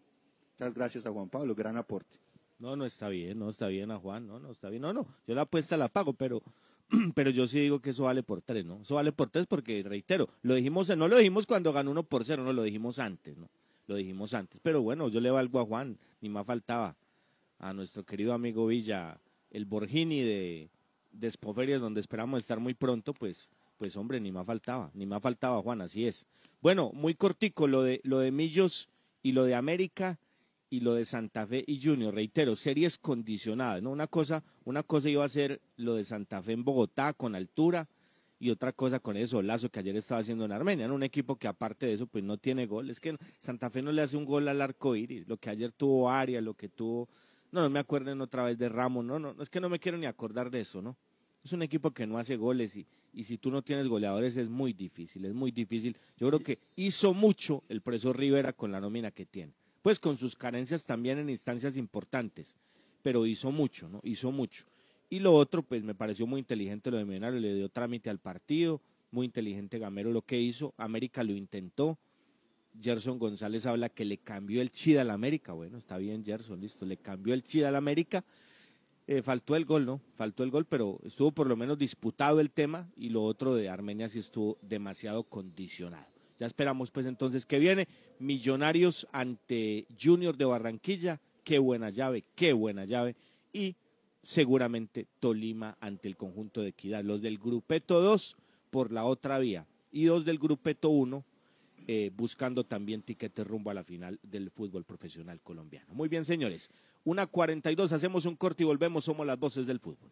Muchas gracias a Juan Pablo, gran aporte. No, no está bien, no está bien a Juan, no, no está bien, no, no, yo la apuesta la pago, pero, pero yo sí digo que eso vale por tres, ¿no? Eso vale por tres porque, reitero, lo dijimos, no lo dijimos cuando ganó uno por cero, no, lo dijimos antes, ¿no? Lo dijimos antes, pero bueno, yo le valgo a Juan, ni más faltaba, a nuestro querido amigo Villa, el Borgini de, de Espoferia, donde esperamos estar muy pronto, pues, pues hombre, ni más faltaba, ni más faltaba Juan, así es. Bueno, muy cortico, lo de, lo de Millos y lo de América, y lo de Santa Fe y Junior, reitero, series condicionadas, ¿no? Una cosa, una cosa iba a ser lo de Santa Fe en Bogotá con altura Y otra cosa con eso, Lazo, que ayer estaba haciendo en Armenia, ¿no? un equipo que aparte de eso, pues no tiene gol. Es que Santa Fe no le hace un gol al arco iris. Lo que ayer tuvo Aria, lo que tuvo. No, no me acuerden otra vez de Ramos, no, no, es que no me quiero ni acordar de eso, ¿no? Es un equipo que no hace goles y, y si tú no tienes goleadores es muy difícil, es muy difícil. Yo creo que hizo mucho el profesor Rivera con la nómina que tiene. Pues con sus carencias también en instancias importantes, pero hizo mucho, ¿no? Hizo mucho. Y lo otro, pues me pareció muy inteligente lo de Millonario, le dio trámite al partido, muy inteligente Gamero lo que hizo, América lo intentó, Gerson González habla que le cambió el chida al América, bueno, está bien Gerson, listo, le cambió el chida al América, eh, faltó el gol, ¿no? Faltó el gol, pero estuvo por lo menos disputado el tema y lo otro de Armenia sí estuvo demasiado condicionado. Ya esperamos pues entonces que viene Millonarios ante Junior de Barranquilla, qué buena llave, qué buena llave y seguramente Tolima ante el conjunto de Equidad. Los del Grupeto 2 por la otra vía y dos del Grupeto 1 eh, buscando también tiquetes rumbo a la final del fútbol profesional colombiano. Muy bien, señores. Una 42, hacemos un corte y volvemos. Somos las voces del fútbol.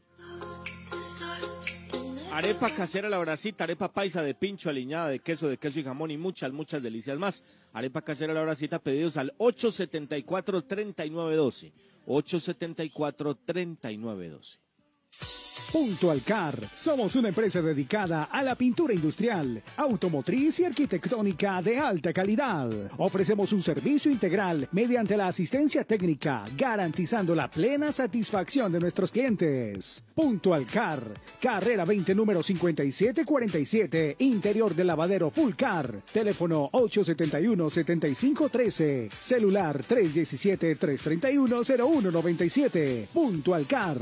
Arepa casera la bracita, arepa paisa de pincho, aliñada de queso, de queso y jamón y muchas, muchas delicias más. Arepa casera la bracita, pedidos al 874-3912. 874-3912. Punto Alcar. Somos una empresa dedicada a la pintura industrial, automotriz y arquitectónica de alta calidad. Ofrecemos un servicio integral mediante la asistencia técnica, garantizando la plena satisfacción de nuestros clientes. Punto Alcar. Carrera 20, número 5747, interior del lavadero Full Car. Teléfono 871-7513. Celular 317-331-0197. Punto Alcar.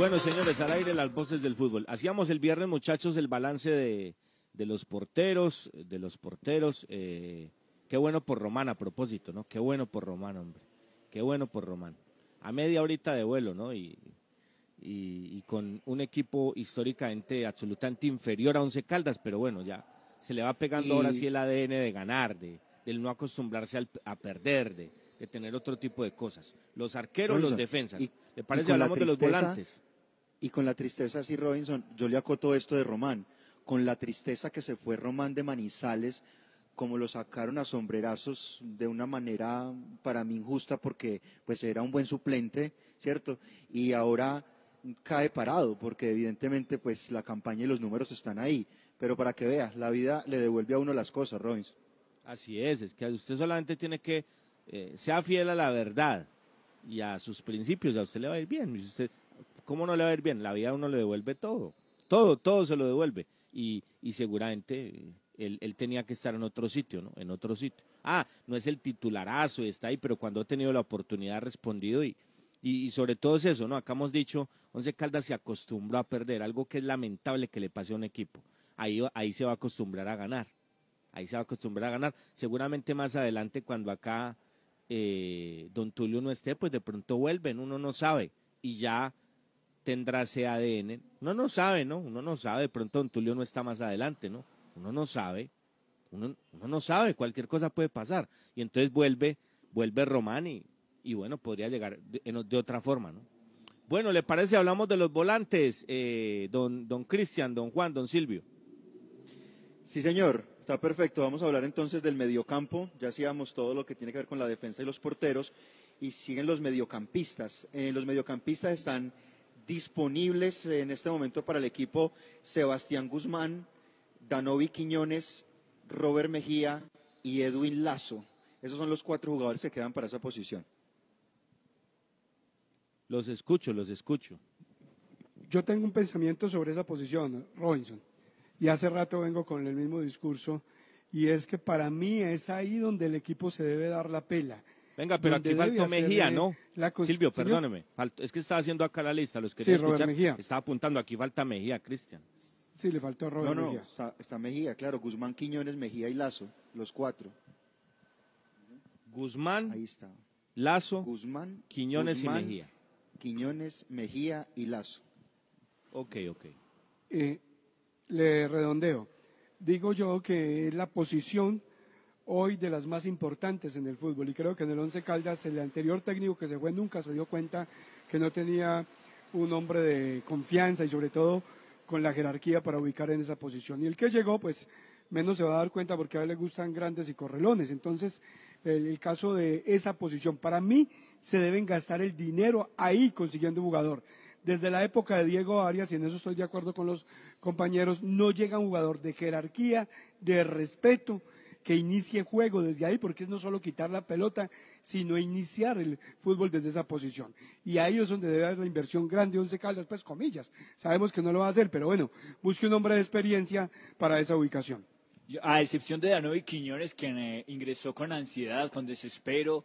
Bueno, señores, al aire las voces del fútbol. Hacíamos el viernes, muchachos, el balance de, de los porteros, de los porteros. eh, qué bueno por Román a propósito, ¿no? Qué bueno por Román, hombre. Qué bueno por Román. A media horita de vuelo, ¿no? Y, y, y con un equipo históricamente absolutamente inferior a Once Caldas, pero bueno, ya se le va pegando Y- ahora sí el ADN de ganar, de, del no acostumbrarse al- a perder, de, de tener otro tipo de cosas. Los arqueros, los defensas. ¿Le parece? Hablamos de los volantes. Y con la tristeza, sí, Robinson, yo le acoto esto de Román. Con la tristeza que se fue Román de Manizales, como lo sacaron a sombrerazos de una manera para mí injusta, porque pues era un buen suplente, ¿cierto? Y ahora cae parado, porque evidentemente pues la campaña y los números están ahí. Pero para que vea, la vida le devuelve a uno las cosas, Robinson. Así es, es que usted solamente tiene que, eh, sea fiel a la verdad y a sus principios, a usted le va a ir bien. Usted, ¿Cómo no le va a ir bien? La vida a uno le devuelve todo, todo, todo se lo devuelve. Y, y seguramente eh, él, él tenía que estar en otro sitio, ¿no? En otro sitio. Ah, no es el titularazo, está ahí, pero cuando ha tenido la oportunidad ha respondido y, y, y sobre todo es eso, ¿no? Acá hemos dicho, Once Caldas se acostumbró a perder, algo que es lamentable que le pase a un equipo. Ahí, ahí se va a acostumbrar a ganar. Ahí se va a acostumbrar a ganar. Seguramente más adelante, cuando acá eh, Don Tulio no esté, pues de pronto vuelven, uno no sabe. Y ya tendrá ese ADN. Uno no sabe, ¿no? Uno no sabe, de pronto Don Tulio no está más adelante, ¿no? Uno no sabe. Uno, no sabe, cualquier cosa puede pasar. Y entonces vuelve, vuelve Román y, bueno, podría llegar de otra forma, ¿no? Bueno, ¿le parece? Hablamos de los volantes, eh, don, don Cristian, don Juan, don Silvio. Sí, señor, está perfecto. Vamos a hablar entonces del mediocampo. Ya hacíamos todo lo que tiene que ver con la defensa y los porteros. Y siguen los mediocampistas. Eh, los mediocampistas están disponibles en este momento para el equipo Sebastián Guzmán, Danovi Quiñones, Robert Mejía y Edwin Lazo. Esos son los cuatro jugadores que quedan para esa posición. Los escucho, los escucho. Yo tengo un pensamiento sobre esa posición, Robinson, y hace rato vengo con el mismo discurso, y es que para mí es ahí donde el equipo se debe dar la pela. Venga, pero aquí faltó Mejía, ¿no? Silvio, perdóneme. faltó- es que estaba haciendo acá la lista, los quería Sí, escuchar. Mejía. Estaba apuntando, aquí falta Mejía, Cristian. Sí, le faltó a Robert no, no, Mejía. está, está Mejía, claro. Guzmán, Quiñones, Mejía y Lazo, los cuatro. Guzmán, Ahí está. Lazo, Guzmán, Quiñones Guzmán, y Mejía. Quiñones, Mejía y Lazo. Ok, ok. Eh, le redondeo. Digo yo que es la posición hoy de las más importantes en el fútbol y creo que en el Once Caldas el anterior técnico que se fue nunca se dio cuenta que no tenía un hombre de confianza y sobre todo con la jerarquía para ubicar en esa posición. Y el que llegó, pues menos se va a dar cuenta porque a él le gustan grandes y correlones. Entonces, el, caso de esa posición, para mí se deben gastar el dinero ahí consiguiendo jugador. Desde la época de Diego Arias, y en eso estoy de acuerdo con los compañeros, no llega un jugador de jerarquía, de respeto, que inicie juego desde ahí, porque es no solo quitar la pelota, sino iniciar el fútbol desde esa posición. Y ahí es donde debe haber la inversión grande, Once Caldas, pues comillas. Sabemos que no lo va a hacer, pero bueno, busque un hombre de experiencia para esa ubicación. A excepción de Danovi Quiñones, quien eh, ingresó con ansiedad, con desespero,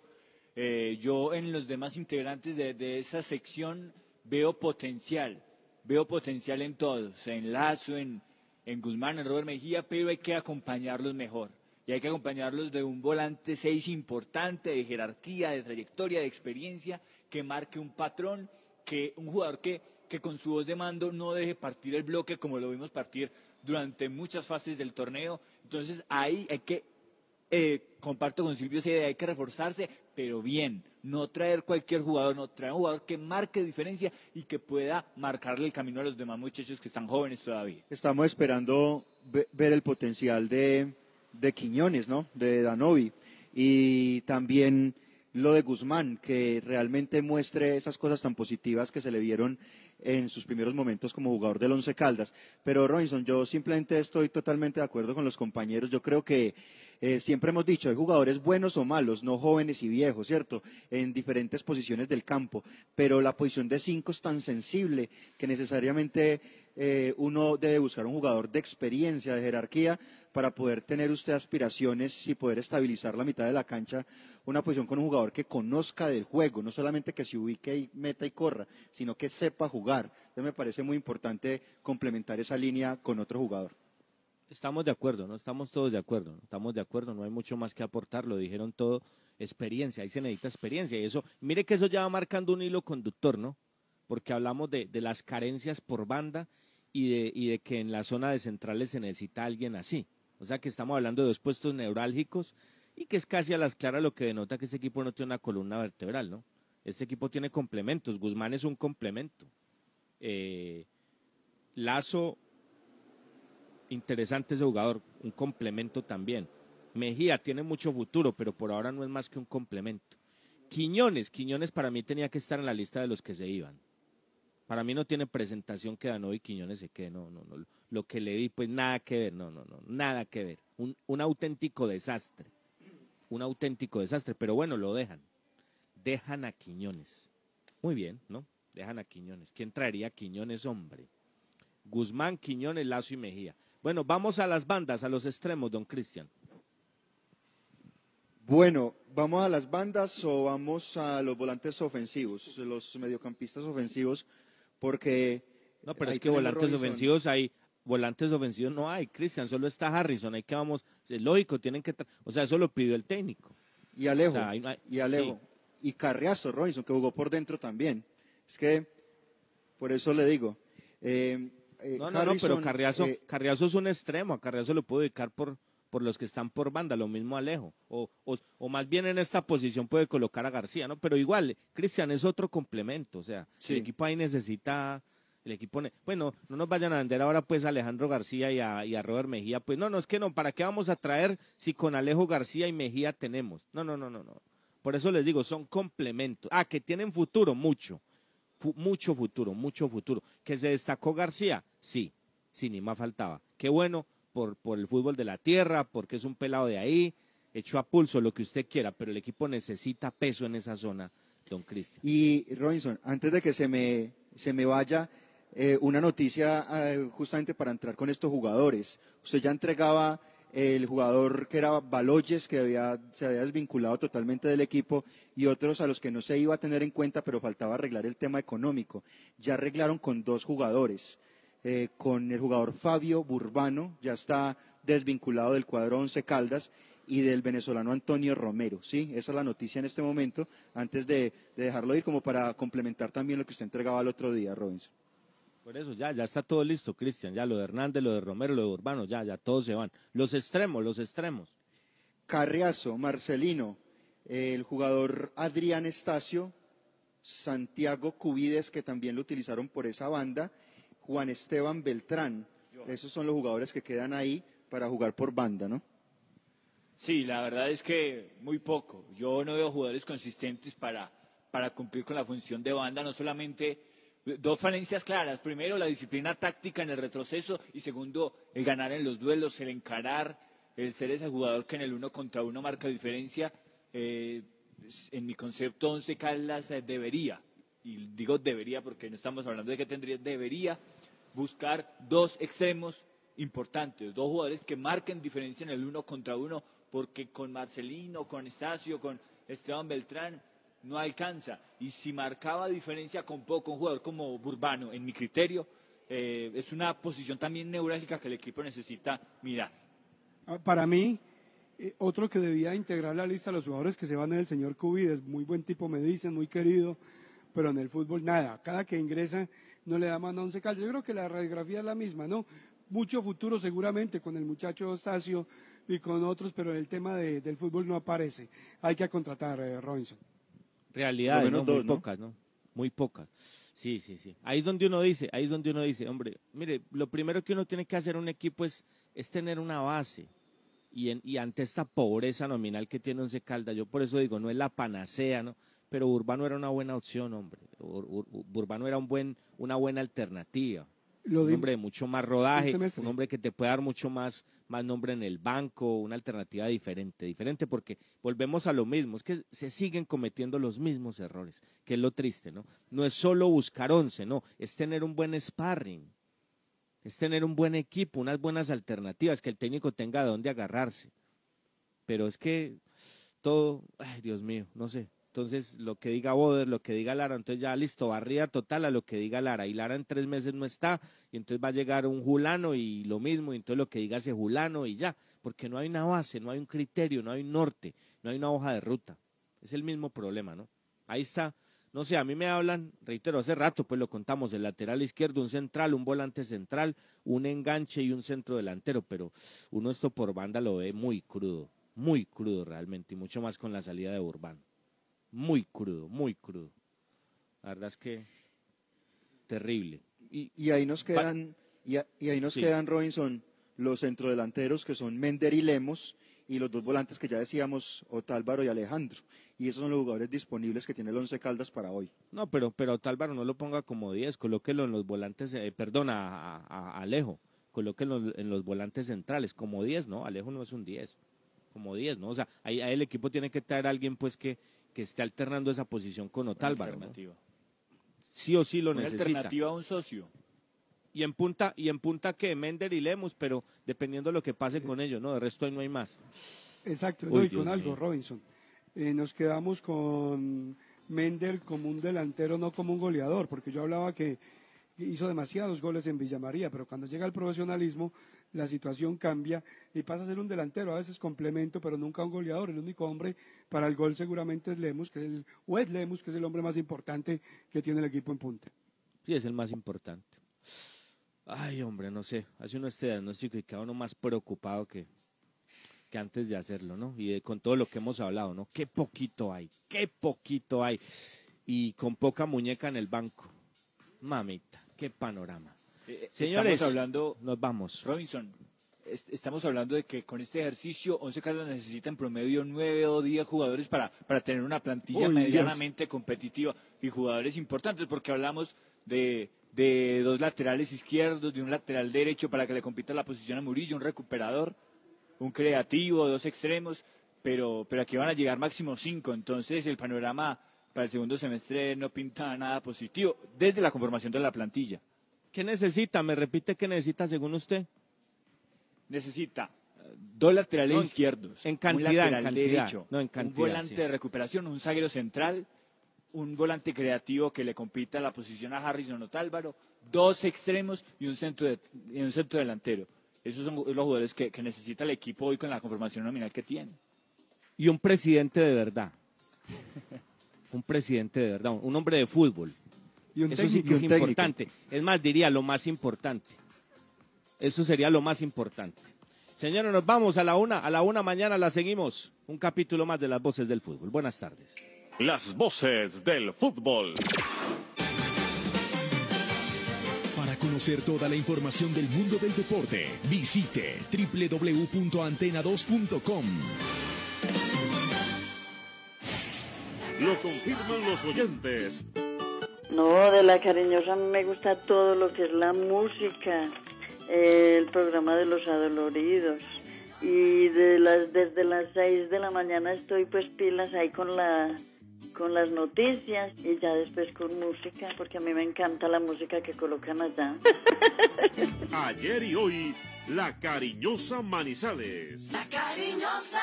eh, yo en los demás integrantes de, de esa sección veo potencial, veo potencial en todos, en Lazo, en, en Guzmán, en Robert Mejía, pero hay que acompañarlos mejor. Y hay que acompañarlos de un volante seis importante, de jerarquía, de trayectoria, de experiencia, que marque un patrón, que un jugador que, que con su voz de mando no deje partir el bloque como lo vimos partir durante muchas fases del torneo. Entonces ahí hay que, eh, comparto con Silvio esa idea, hay que reforzarse, pero bien, no traer cualquier jugador, no traer un jugador que marque diferencia y que pueda marcarle el camino a los demás muchachos que están jóvenes todavía. Estamos esperando ve- ver el potencial de, de Quiñones, ¿no? De Danovi. Y también lo de Guzmán, que realmente muestre esas cosas tan positivas que se le vieron en sus primeros momentos como jugador del Once Caldas. Pero Robinson, yo simplemente estoy totalmente de acuerdo con los compañeros. Yo creo que eh, siempre hemos dicho, hay jugadores buenos o malos, no jóvenes y viejos, ¿cierto? En diferentes posiciones del campo. Pero la posición de cinco es tan sensible que necesariamente eh, uno debe buscar un jugador de experiencia, de jerarquía, para poder tener usted aspiraciones y poder estabilizar la mitad de la cancha, una posición con un jugador que conozca del juego, no solamente que se ubique y meta y corra, sino que sepa jugar. Entonces me parece muy importante complementar esa línea con otro jugador. Estamos de acuerdo, ¿no? Estamos todos de acuerdo, ¿no? Estamos de acuerdo, no hay mucho más que aportar, lo dijeron todo, experiencia, ahí se necesita experiencia y eso, mire que eso ya va marcando un hilo conductor, ¿no? Porque hablamos de, de las carencias por banda y de, y de que en la zona de centrales se necesita alguien así. O sea que estamos hablando de dos puestos neurálgicos y que es casi a las claras lo que denota que este equipo no tiene una columna vertebral, ¿no? Este equipo tiene complementos, Guzmán es un complemento. Eh, Lazo interesante ese jugador, un complemento también. Mejía tiene mucho futuro, pero por ahora no es más que un complemento. Quiñones, Quiñones para mí tenía que estar en la lista de los que se iban. Para mí no tiene presentación que Danovi Quiñones se quede, no, no, no. Lo que le di, pues nada que ver, no, no, no, nada que ver. Un, un auténtico desastre, un auténtico desastre, pero bueno, lo dejan. Dejan a Quiñones. Muy bien, ¿no? Dejan a Quiñones. ¿Quién traería a Quiñones, hombre? Guzmán, Quiñones, Lazo y Mejía. Bueno, vamos a las bandas, a los extremos, don Cristian. Bueno, ¿vamos a las bandas o vamos a los volantes ofensivos, los mediocampistas ofensivos? Porque. No, pero ahí es que volantes ofensivos hay, volantes ofensivos no hay, Cristian, solo está Harrison, hay que vamos, es lógico, tienen que, o sea, eso lo pidió el técnico. Y Alejo. O sea, hay- hay- y Alejo. Y Carriazo, Robinson, que jugó por dentro también. Es que, por eso le digo. eh, eh, No, no, no, pero Carriazo, eh, Carriazo es un extremo, a Carriazo lo puedo ubicar por, por los que están por banda, lo mismo Alejo, o, o, o más bien en esta posición puede colocar a García, ¿no? Pero igual, Cristian es otro complemento, o sea, Sí. el equipo ahí necesita, el equipo, bueno, no nos vayan a vender ahora pues a Alejandro García y a, y a Robert Mejía, pues no, no, es que no, ¿para qué vamos a traer si con Alejo García y Mejía tenemos? No, no, no, no, no. Por eso les digo, son complementos. Ah, que tienen futuro, mucho. Fu- mucho futuro, mucho futuro. ¿Que se destacó García? Sí, sí, ni más faltaba. Qué bueno por, por el fútbol de la tierra, porque es un pelado de ahí, hecho a pulso, lo que usted quiera, pero el equipo necesita peso en esa zona, don Cristian. Y Robinson, antes de que se me, se me vaya, eh, una noticia eh, justamente para entrar con estos jugadores. Usted ya entregaba el jugador que era Baloyes, que había, se había desvinculado totalmente del equipo, y otros a los que no se iba a tener en cuenta, pero faltaba arreglar el tema económico. Ya arreglaron con dos jugadores. Eh, con el jugador Fabio Burbano, ya está desvinculado del cuadro Once Caldas, y del venezolano Antonio Romero. Sí, esa es la noticia en este momento, antes de, de dejarlo ir, como para complementar también lo que usted entregaba el otro día, Robinson. Por eso ya, ya está todo listo, Cristian, ya lo de Hernández, lo de Romero, lo de Urbano, ya, ya todos se van. Los extremos, los extremos. Carriazo, Marcelino, el jugador Adrián Estacio, Santiago Cubides, que también lo utilizaron por esa banda, Juan Esteban Beltrán. Esos son los jugadores que quedan ahí para jugar por banda, ¿no? Sí, la verdad es que muy poco. Yo no veo jugadores consistentes para, para cumplir con la función de banda, no solamente dos falencias claras. Primero, la disciplina táctica en el retroceso y segundo, el ganar en los duelos, el encarar, el ser ese jugador que en el uno contra uno marca diferencia. Eh, en mi concepto, Once Caldas eh, debería, y digo debería porque no estamos hablando de que tendría, debería buscar dos extremos importantes, dos jugadores que marquen diferencia en el uno contra uno, porque con Marcelino, con Estacio, con Esteban Beltrán no alcanza. Y si marcaba diferencia con poco, un jugador como Burbano, en mi criterio, eh, es una posición también neurálgica que el equipo necesita mirar. Ah, Para mí, eh, otro que debía integrar la lista de los jugadores que se van es el señor Cubides, muy buen tipo, me dicen, muy querido, pero en el fútbol nada. Cada que ingresa no le da más a once caldas. Yo creo que la radiografía es la misma, ¿no? Mucho futuro seguramente con el muchacho Estacio y con otros, pero en el tema de- del fútbol no aparece. Hay que contratar, eh, Robinson. Lo ¿no? Muy pocas, ¿no? Muy pocas. Sí, sí, sí. Ahí es donde uno dice, ahí es donde uno dice, hombre, mire, lo primero que uno tiene que hacer un equipo es, es tener una base. Y, en- y ante esta pobreza nominal que tiene Once Caldas, yo por eso digo, no es la panacea, ¿no? Pero Urbano era una buena opción, hombre. Ur- Ur- Urbano era un buen, una buena alternativa. Lo un hombre de mucho más rodaje, un hombre que te puede dar mucho más, más nombre en el banco, una alternativa diferente, diferente porque volvemos a lo mismo, es que se siguen cometiendo los mismos errores, que es lo triste, ¿no? No es solo buscar once, no, es tener un buen sparring, es tener un buen equipo, unas buenas alternativas, que el técnico tenga de dónde agarrarse. Pero es que todo, ay Dios mío, no sé. Entonces, lo que diga Boder, lo que diga Lara, entonces ya listo, barrida total a lo que diga Lara. Y Lara en tres meses no está, y entonces va a llegar un Julano y lo mismo, y entonces lo que diga ese Julano y ya. Porque no hay una base, no hay un criterio, no hay un norte, no hay una hoja de ruta. Es el mismo problema, ¿no? Ahí está. No sé, a mí me hablan, reitero, hace rato pues lo contamos, el lateral izquierdo, un central, un volante central, un enganche y un centro delantero, pero uno esto por banda lo ve muy crudo, muy crudo realmente, y mucho más con la salida de Urbano. Muy crudo, muy crudo. La verdad es que terrible. Y, Y ahí nos quedan, y, a- y ahí nos Sí. quedan, Robinson, los centrodelanteros que son Mender y Lemos, y los dos volantes que ya decíamos, Otálvaro y Alejandro. Y esos son los jugadores disponibles que tiene el Once Caldas para hoy. No, pero, pero Tálvaro no lo ponga como 10, colóquelo en los volantes, eh, perdón, a, a- a Alejo, colóquelo en los volantes centrales, como 10, ¿no? Alejo no es un 10, como 10, ¿no? O sea, ahí, ahí el equipo tiene que traer a alguien pues que, que esté alternando esa posición con Otálvaro, ¿no? alternativa. Sí o sí lo Una necesita. alternativa a un socio. Y en punta, y en punta que Mender y Lemus, pero dependiendo de lo que pase con ellos, ¿no? De resto ahí no hay más. Exacto, Uy, no, y Dios con algo, mío. Robinson. Eh, nos quedamos con Mender como un delantero, no como un goleador, porque yo hablaba que hizo demasiados goles en Villamaría, pero cuando llega el profesionalismo, la situación cambia y pasa a ser un delantero, a veces complemento, pero nunca un goleador. El único hombre para el gol seguramente es Lemus, que es el, o es Lemus, que es el hombre más importante que tiene el equipo en punta. Sí, es el más importante. Ay, hombre, no sé. Hace uno este diagnóstico y queda uno más preocupado que, que antes de hacerlo, ¿no? Y con todo lo que hemos hablado, ¿no? Qué poquito hay, qué poquito hay. Y con poca muñeca en el banco. Mamita, qué panorama. Eh, Señores, estamos hablando, nos vamos. Robinson, est- estamos hablando de que con este ejercicio Once Caldas necesita en promedio nueve o diez jugadores para, para tener una plantilla Uy, medianamente competitiva y jugadores importantes porque hablamos de, de dos laterales izquierdos, de un lateral derecho para que le compita la posición a Murillo, un recuperador, un creativo, dos extremos, pero, pero aquí van a llegar máximo cinco, entonces el panorama para el segundo semestre no pinta nada positivo desde la conformación de la plantilla. ¿Qué necesita? ¿Me repite qué necesita según usted? necesita eh, dos laterales No, izquierdos, en cantidad, un en lateral cantidad, derecho, no, en un cantidad, volante sí. de recuperación, un zaguero central, un volante creativo que le compita la posición a Harrison Otálvaro, dos extremos y un centro, de- y un centro delantero. Esos son los jugadores que, que necesita el equipo hoy con la conformación nominal que tiene. Y un presidente de verdad. un presidente de verdad, un hombre de fútbol. Y un Eso sí que es Y un técnico. importante. Es más, diría lo más importante. Eso sería lo más importante. Señores, nos vamos a la una. A la una mañana la seguimos. Un capítulo más de las voces del fútbol. Buenas tardes. Las voces del fútbol. Para conocer toda la información del mundo del deporte, visite www.antena2.com. Lo confirman los oyentes. No, de la cariñosa me gusta todo lo que es la música, el programa de los adoloridos. Y de las, desde las 6 de la mañana estoy pues pilas ahí con la con las noticias y ya después con música, porque a mí me encanta la música que colocan allá. Ayer y hoy, la cariñosa Manizales. La cariñosa.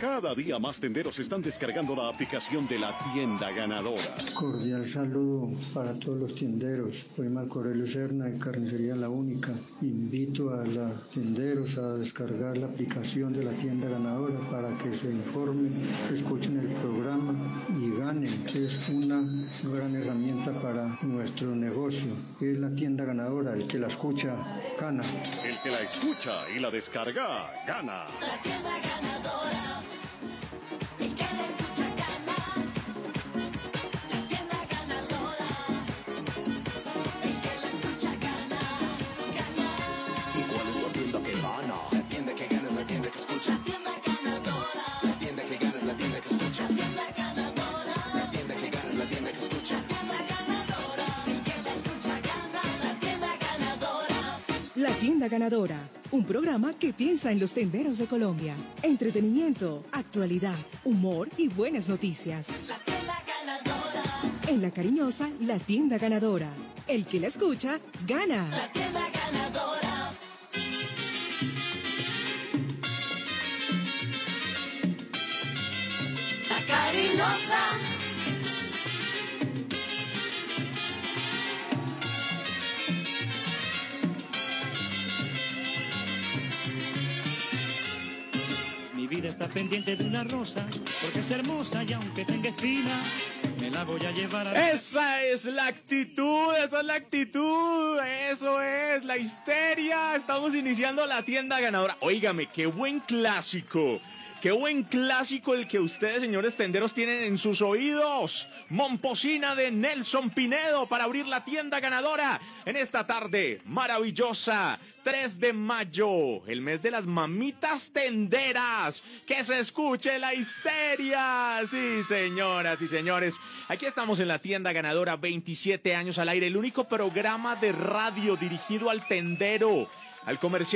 Cada día más tenderos están descargando la aplicación de la tienda ganadora. Cordial saludo para todos los tienderos. Soy Marco Aurelio Serna de Carnicería La Única. Invito a los tienderos a descargar la aplicación de la tienda ganadora para que se informen, escuchen el programa y ganen. Es una gran herramienta para nuestro negocio. Es la tienda ganadora. El que la escucha gana. El que la escucha y la descarga, gana. ¿Y La Tienda Ganadora, un programa que piensa en los tenderos de Colombia. Entretenimiento, actualidad, humor y buenas noticias. En la cariñosa, la Tienda Ganadora. El que la escucha, gana. La cariñosa. Mi vida está pendiente de una rosa, porque es hermosa y aunque tenga espina, me la voy a llevar a... Esa es la actitud, esa es la actitud, eso es la histeria. Estamos iniciando la tienda ganadora. Óigame, qué buen clásico. Qué buen clásico el que ustedes, señores tenderos, tienen en sus oídos. Momposina de Nelson Pinedo para abrir la tienda ganadora en esta tarde maravillosa. 3 de mayo, el mes de las mamitas tenderas. Que se escuche la histeria. Sí, señoras y señores. Aquí estamos en la tienda ganadora, 27 años al aire, el único programa de radio dirigido al tendero, al comercial.